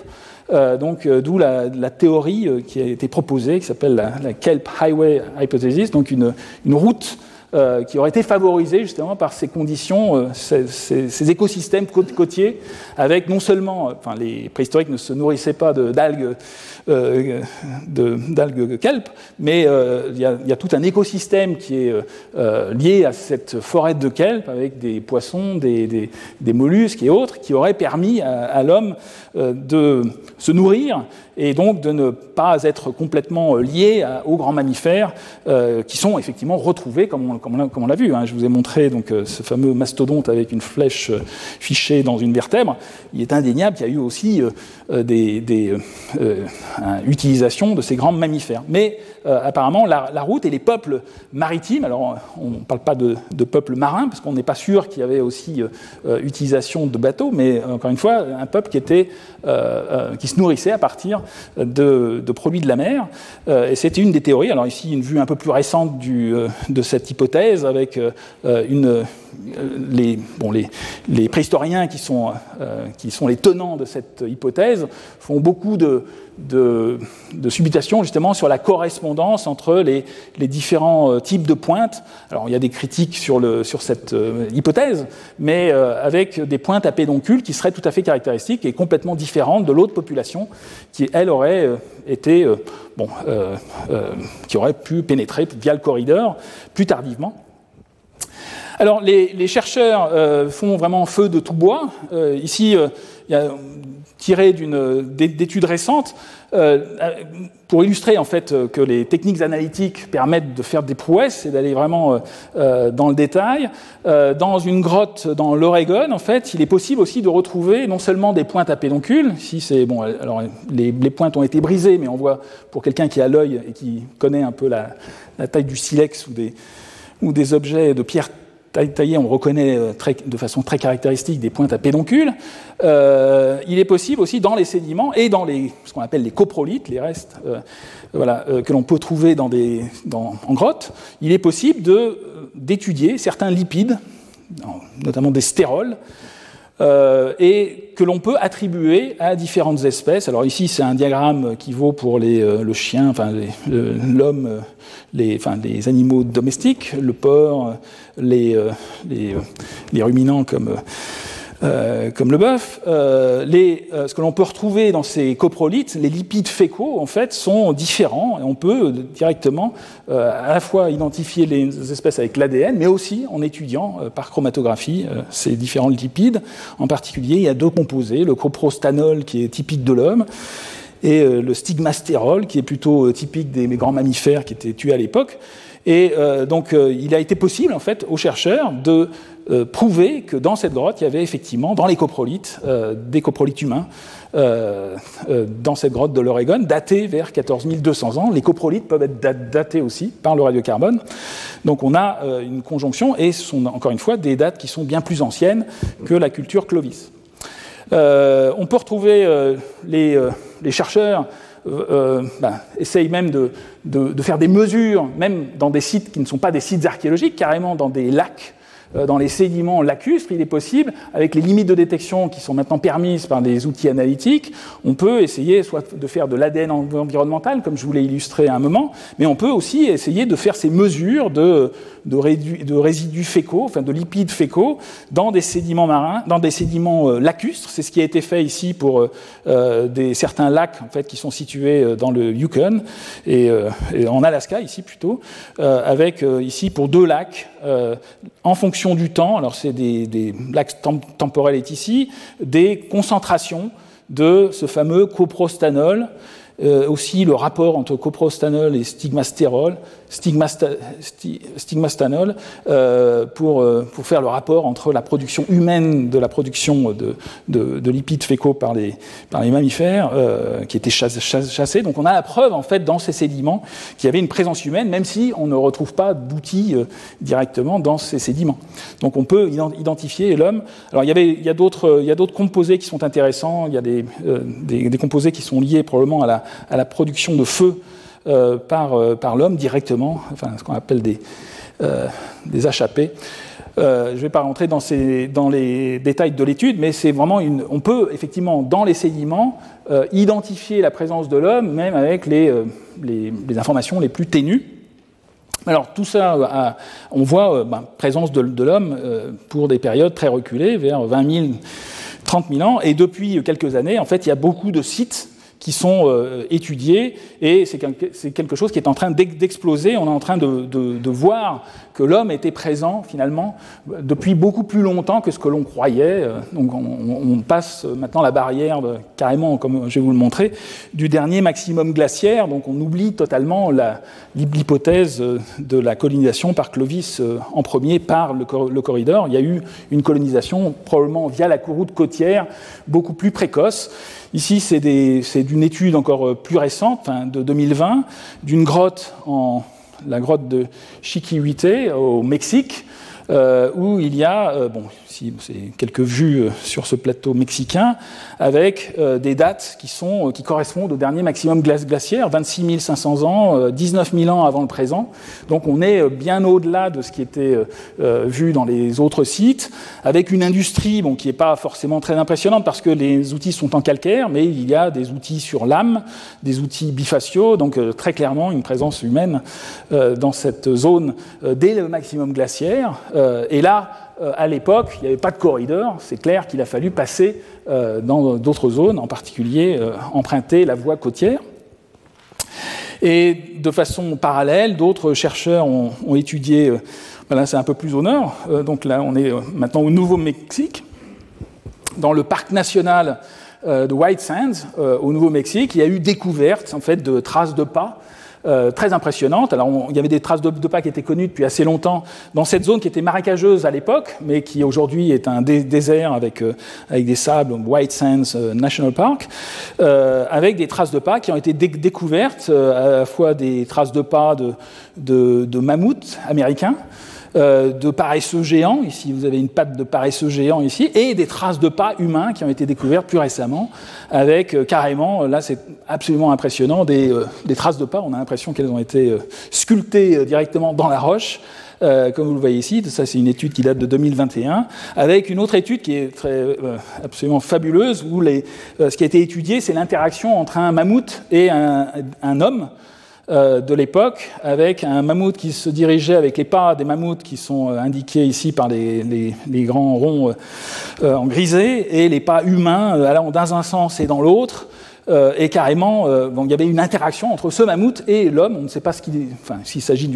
donc, d'où la, théorie qui a été proposée, qui s'appelle la, Kelp Highway Hypothesis, donc une route euh, qui aurait été favorisé justement par ces conditions, euh, ces, écosystèmes côtiers, avec non seulement, euh, enfin, les préhistoriques ne se nourrissaient pas d'algues d'algues kelp, mais il y, a tout un écosystème qui est lié à cette forêt de kelp avec des poissons, des, mollusques et autres, qui aurait permis à l'homme de se nourrir et donc de ne pas être complètement euh, lié aux grands mammifères euh, qui sont effectivement retrouvés, comme on, l'a vu. Hein. Je vous ai montré euh, ce fameux mastodonte avec une flèche fichée dans une vertèbre. Il est indéniable qu'il y a eu aussi des, des utilisations de ces grands mammifères. Mais apparemment, la, route et les peuples maritimes, alors on ne parle pas de, peuples marins, parce qu'on n'est pas sûr qu'il y avait aussi utilisation de bateaux, mais encore une fois, un peuple qui, se nourrissait à partir de, produits de la mer. Euh, et c'était une des théories. Alors ici, une vue un peu plus récente euh, de cette hypothèse avec euh, une, les, bon, les, les, préhistoriens qui sont, qui sont les tenants de cette hypothèse font beaucoup de, de, de subitation justement sur la correspondance entre les, les, différents types de pointes. Alors il y a des critiques sur, le, sur cette hypothèse, mais avec des pointes à pédoncule qui seraient tout à fait caractéristiques et complètement différentes de l'autre population qui, elle, aurait euh, été, euh, bon, euh, qui aurait pu pénétrer via le corridor plus tardivement. Alors, les, chercheurs font vraiment feu de tout bois. ici, il y a tiré d'études pour illustrer en fait euh, que les techniques analytiques permettent de faire des prouesses et d'aller vraiment euh, euh, dans le détail, dans une grotte dans l'Oregon, en fait, il est possible aussi de retrouver non seulement des pointes à pédoncule, si c'est bon, alors les, pointes ont été brisées, mais on voit pour quelqu'un qui a l'œil et qui connaît un peu la, taille du silex ou des objets de pierre taillé, on reconnaît euh, de façon très caractéristique des pointes à pédoncule. Euh, il est possible aussi dans les sédiments et dans ce qu'on appelle les coprolites, les restes euh, que l'on peut trouver en grotte, il est possible d'étudier certains lipides, notamment des stérols, et que l'on peut attribuer à différentes espèces. Alors ici, c'est un diagramme qui vaut pour le chien, l'homme, les animaux domestiques, le porc, les, les, les ruminants comme euh, le bœuf, euh, euh, ce que l'on peut retrouver dans ces coprolites, les lipides fécaux, en fait, sont différents et on peut directement à la fois identifier les espèces avec l'ADN, mais aussi en étudiant par chromatographie ces différents lipides. En particulier, il y a deux composés, le coprostanol qui est typique de l'homme et le stigmastérol qui est plutôt typique des grands mammifères qui étaient tués à l'époque. Et donc, il a été possible, en fait, aux chercheurs de euh, prouver que dans cette grotte, il y avait effectivement, dans les coprolites, euh, des coprolites humains, euh, dans cette grotte de l'Oregon, datés vers 14 200 ans. Les coprolites peuvent être datés aussi par le radiocarbone. Donc on a une conjonction, et ce sont encore une fois des dates qui sont bien plus anciennes que la culture Clovis. on peut retrouver les, chercheurs ben, essayent même de, de, de, faire des mesures, même dans des sites qui ne sont pas des sites archéologiques, carrément dans des lacs euh, dans les sédiments lacustres, il est possible, avec les limites de détection qui sont maintenant permises par des outils analytiques, on peut essayer soit de faire de l'ADN environnemental, comme je vous l'ai illustré à un moment, mais on peut aussi essayer de faire ces mesures de, de, résidus fécaux, enfin de lipides fécaux, dans des sédiments marins, dans des sédiments euh, lacustres. C'est ce qui a été fait ici pour euh, certains lacs en fait, qui sont situés dans le Yukon et, en Alaska, ici plutôt, avec ici pour deux lacs en fonction du temps, alors c'est des, des l'axe temporel est ici, des concentrations de ce fameux coprostanol, euh, aussi le rapport entre coprostanol et stigmastérol, stigmastanol euh, pour, euh, pour, faire le rapport entre la production humaine de la production de, de, lipides fécaux par les, mammifères euh, qui étaient chassés. Donc on a la preuve en fait dans ces sédiments qu'il y avait une présence humaine, même si on ne retrouve pas d'outils directement dans ces sédiments. Donc on peut identifier l'homme. Alors il y, a d'autres composés qui sont intéressants. Il y a des, composés qui sont liés probablement à la, à la production de feu euh, par, euh, par l'homme directement, enfin ce qu'on appelle des, euh, des je ne vais pas rentrer dans, ces, dans les détails de l'étude, mais c'est vraiment une. On peut effectivement dans les sédiments identifier la présence de l'homme, même avec les, les, informations les plus ténues. Alors tout ça, on voit ben, présence de, de l'homme pour des périodes très reculées, vers 20 000, 30 000 ans, et depuis quelques années, en fait, il y a beaucoup de sites qui sont euh, étudiés et c'est quelque chose qui est en train d'exploser. On est en train de, voir que l'homme était présent finalement depuis beaucoup plus longtemps que ce que l'on croyait. Euh, donc on, passe maintenant la barrière carrément, comme je vais vous le montrer, du dernier maximum glaciaire. Donc on oublie totalement l'hypothèse de la colonisation par Clovis euh, en premier par le, le corridor. Il y a eu une colonisation probablement via la courroute côtière beaucoup plus précoce. Ici, c'est d'une étude encore euh, plus récente, de 2020, d'une grotte en la grotte de Chiquihuite au Mexique, euh, où il y a, euh, bon, ici c'est quelques vues euh, sur ce plateau mexicain, avec des dates qui, sont, qui correspondent au dernier maximum glaciaire, 26 500 ans, 19 000 ans avant le présent. Donc on est bien au-delà de ce qui était vu dans les autres sites, avec une industrie bon, qui n'est pas forcément très impressionnante parce que les outils sont en calcaire, mais il y a des outils sur lame, des outils bifaciaux, donc très clairement une présence humaine dans cette zone dès le maximum glaciaire. Euh, et là, euh, à l'époque, il n'y avait pas de corridor. C'est clair qu'il a fallu passer euh, dans d'autres zones, en particulier emprunter la voie côtière. Et de façon parallèle, d'autres chercheurs ont, étudié, là c'est un peu plus au nord, donc là on est maintenant au Nouveau-Mexique, dans le parc national de White Sands, au Nouveau-Mexique, il y a eu découverte en fait, de traces de pas euh, très impressionnante. Alors, il y avait des traces de, pas qui étaient connues depuis assez longtemps dans cette zone qui était marécageuse à l'époque, mais qui aujourd'hui est un désert avec, euh, avec des sables, White Sands euh, National Park, avec des traces de pas qui ont été découvertes, à la fois des traces de de, de mammouths américains, euh, de paresseux géants, ici vous avez une patte de paresseux géant ici, et des traces de pas humains qui ont été découvertes plus récemment, avec euh, carrément, là c'est absolument impressionnant, des, euh, traces de pas, on a l'impression qu'elles ont été sculptées directement dans la roche, comme vous le voyez ici, ça c'est une étude qui date de 2021, avec une autre étude qui est très, absolument fabuleuse, où ce qui a été étudié, c'est l'interaction entre un mammouth et un homme. Euh, de l'époque, avec un mammouth qui se dirigeait avec les pas des mammouths qui sont euh, indiqués ici par les, grands ronds euh, en grisé, et les pas humains allant dans un sens et dans l'autre. Euh, et carrément, euh, il y avait une interaction entre ce mammouth et l'homme. On ne sait pas s'il s'agit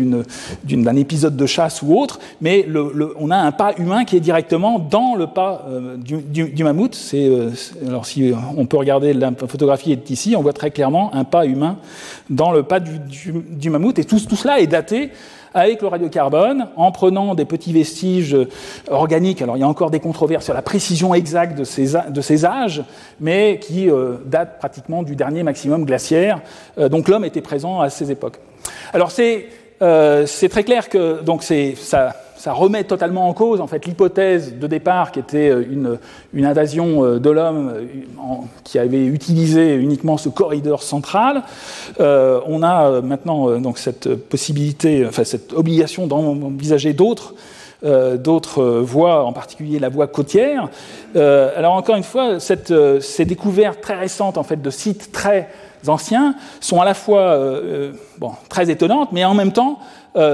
d'un épisode de chasse ou autre, mais on a un pas humain qui est directement dans le pas euh, du, mammouth. C'est, alors, si on peut regarder la photographie est ici, on voit très clairement un pas humain dans le pas du, mammouth. Et tout cela est daté avec le radiocarbone, en prenant des petits vestiges organiques. Alors il y a encore des controverses sur la précision exacte de ces, de ces âges, mais qui euh, datent pratiquement du dernier maximum glaciaire. Euh, donc l'homme était présent à ces époques. Alors c'est euh, très clair que donc ça ça remet totalement en cause en fait l'hypothèse de départ qui était euh, une, invasion euh, de l'homme euh, qui avait utilisé uniquement ce corridor central. on a maintenant donc cette possibilité, enfin cette obligation d'envisager d'autres d'autres voies, en particulier la voie côtière. alors encore une fois, cette, ces découvertes très récentes en fait de sites très anciens sont à la fois bon, très étonnantes, mais en même temps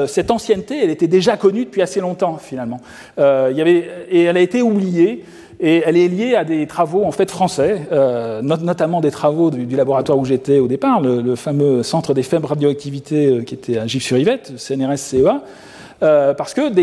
cette ancienneté, elle était déjà connue depuis assez longtemps finalement. et elle a été oubliée. Et elle est liée à des travaux en fait français, euh, notamment des travaux du, laboratoire où j'étais au départ, le, fameux centre des faibles radioactivités euh, qui était à Gif-sur-Yvette, CNRS-CEA, euh, parce qu'il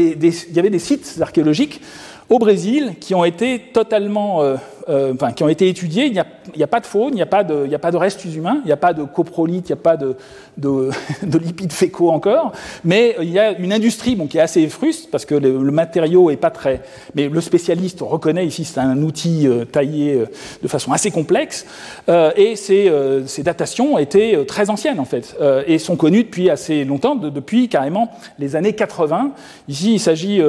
y avait des sites archéologiques au Brésil qui ont été totalement euh, qui ont été étudiés, il n'y a, pas de faune, il n'y a, pas de, restes humains, il n'y a pas de coprolite, il n'y a pas de, de, de, lipides fécaux encore, mais il y a une industrie bon, qui est assez fruste parce que le, matériau est pas très. Mais le spécialiste reconnaît ici c'est un outil euh, taillé euh, de façon assez complexe et ces, datations étaient très anciennes en fait et sont connues depuis assez longtemps, depuis carrément les années 80. Ici, il s'agit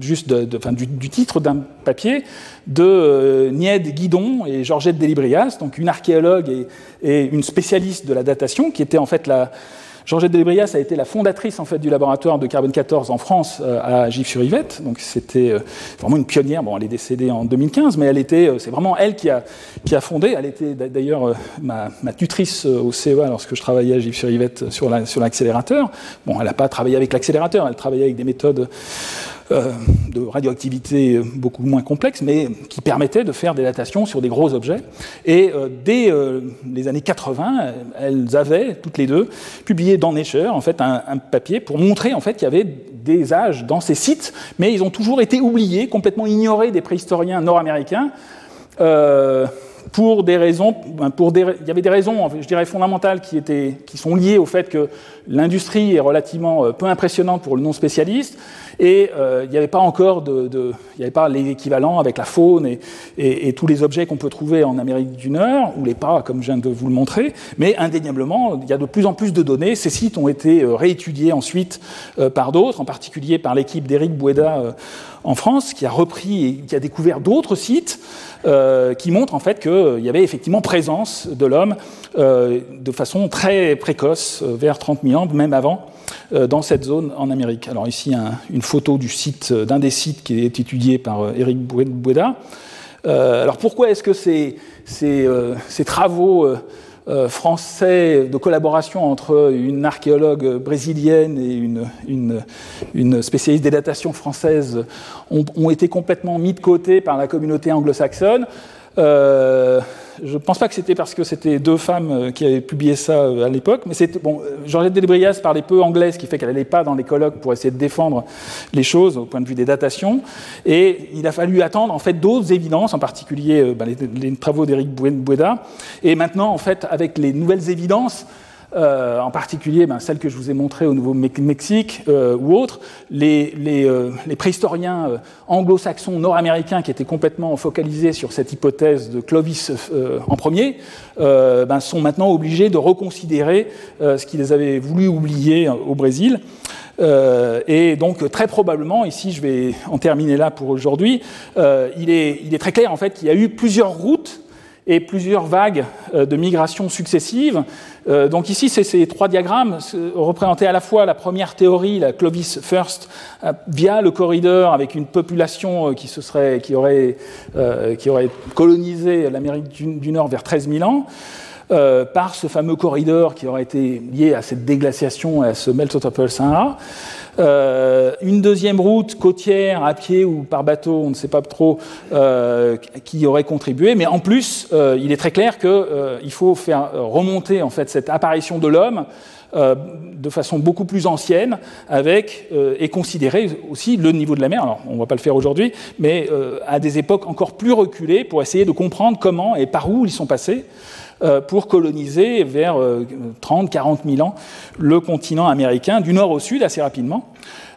juste du, du titre d'un papier de euh, Nied Guidon et Georgette Delibrias, donc une archéologue et, une spécialiste de la datation, qui était en fait la, Georgette Delibrias a été la fondatrice en fait du laboratoire de carbone 14 en France euh, à Gif-sur-Yvette. Donc c'était euh, vraiment une pionnière. Bon, elle est décédée en 2015, mais elle était, c'est vraiment elle qui a, qui a fondé. Elle était d'ailleurs ma, tutrice au CEA lorsque je travaillais à Gif-sur-Yvette sur l'accélérateur. bon, elle n'a pas travaillé avec l'accélérateur, elle travaillait avec des méthodes euh, de radioactivité beaucoup moins complexe, mais qui permettait de faire des datations sur des gros objets. Et euh, dès euh, les années 80, elles avaient, toutes les deux, publié dans Nature en fait, un, papier pour montrer en fait, qu'il y avait des âges dans ces sites, mais ils ont toujours été oubliés, complètement ignorés des préhistoriens nord-américains. Euh, pour des raisons, ben, il y avait des raisons, je dirais fondamentales, qui, étaient, qui sont liées au fait que l'industrie est relativement peu impressionnante pour le non spécialiste, et euh, il n'y avait pas encore de, il n'y avait pas l'équivalent avec la faune et, et, tous les objets qu'on peut trouver en Amérique du Nord, ou les pas, comme je viens de vous le montrer, mais indéniablement, il y a de plus en plus de données. Ces sites ont été euh, réétudiés ensuite euh, par d'autres, en particulier par l'équipe d'Éric Boueda en France, qui a repris et qui a découvert d'autres sites euh, qui montrent en fait qu'il y avait effectivement présence de l'homme euh, de façon très précoce, vers 30 000 ans, même avant, euh, dans cette zone en Amérique. Alors ici, un, une photo du site, euh, d'un des sites qui est étudié par Eric euh, Boueda. alors pourquoi est-ce que ces travaux français de collaboration entre une archéologue brésilienne et une, spécialiste des datations françaises ont, été complètement mis de côté par la communauté anglo-saxonne euh, je ne pense pas que c'était parce que c'était deux femmes euh, qui avaient publié ça euh, à l'époque, mais c'était bon. Georgette Delbrias parlait peu anglais, ce qui fait qu'elle n'allait pas dans les colloques pour essayer de défendre les choses au point de vue des datations. Et il a fallu attendre en fait d'autres évidences, en particulier ben, les, les, travaux d'Éric Boueda. Et maintenant, en fait, avec les nouvelles évidences, euh, en particulier ben, celle que je vous ai montrée au Nouveau-Mexique euh, ou autres, euh, les préhistoriens anglo-saxons nord-américains qui étaient complètement focalisés sur cette hypothèse de Clovis en premier, ben, sont maintenant obligés de reconsidérer ce qu'ils avaient voulu oublier au Brésil. Et donc très probablement, ici je vais en terminer là pour aujourd'hui, il, est, il, est, très clair en fait qu'il y a eu plusieurs routes et plusieurs vagues euh, de migration successives. Euh, donc ici, ces trois diagrammes représentaient à la fois la première théorie, la Clovis First, euh, via le corridor avec une population qui, se serait, qui, aurait, qui aurait colonisé l'Amérique du, Nord vers 13 000 ans. Par ce fameux corridor qui aurait été lié à cette déglaciation et à ce melt of the Sahara. Euh, une deuxième route côtière à pied ou par bateau, on ne sait pas trop, euh, qui aurait contribué. Mais en plus, euh, il est très clair qu'il faut faire remonter en fait cette apparition de l'homme de façon beaucoup plus ancienne, avec et considérer aussi le niveau de la mer. Alors, on ne va pas le faire aujourd'hui, mais à des époques encore plus reculées pour essayer de comprendre comment et par où ils sont passés. Euh, pour coloniser vers 30, 40 000 ans le continent américain du nord au sud assez rapidement.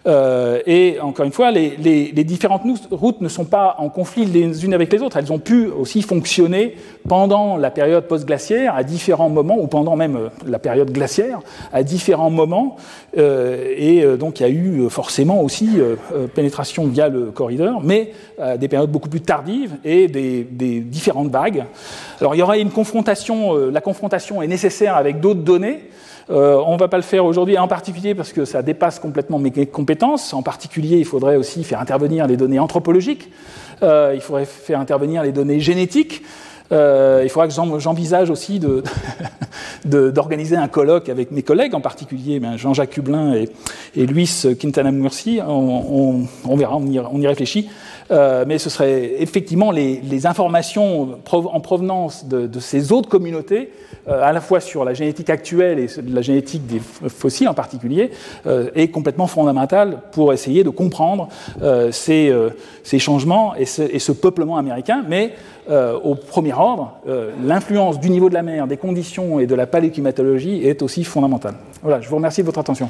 Euh, et encore une fois, les, différentes routes ne sont pas en conflit les unes avec les autres. Elles ont pu aussi fonctionner pendant la période post-glaciaire à différents moments, ou pendant même euh, la période glaciaire à différents moments. Euh, et donc il y a eu forcément aussi pénétration via le corridor, mais à des périodes beaucoup plus tardives et des, des différentes vagues. Alors il y aura une confrontation, la confrontation est nécessaire avec d'autres données. On ne va pas le faire aujourd'hui, en particulier parce que ça dépasse complètement mes compétences. En particulier, il faudrait aussi faire intervenir les données anthropologiques, il faudrait faire intervenir les données génétiques. Euh, il faudra que j'envisage aussi d'organiser un colloque avec mes collègues, en particulier ben, Jean-Jacques Cublin et, Luis Quintana Murci. On, verra, on y, réfléchit. Euh, mais ce serait effectivement les, informations en provenance de, ces autres communautés, euh, à la fois sur la génétique actuelle et la génétique des fossiles en particulier, est complètement fondamentale pour essayer de comprendre ces, changements et ce peuplement américain. Mais euh, au premier ordre, euh, l'influence du niveau de la mer, des conditions et de la paléoclimatologie est aussi fondamentale. Voilà, je vous remercie de votre attention.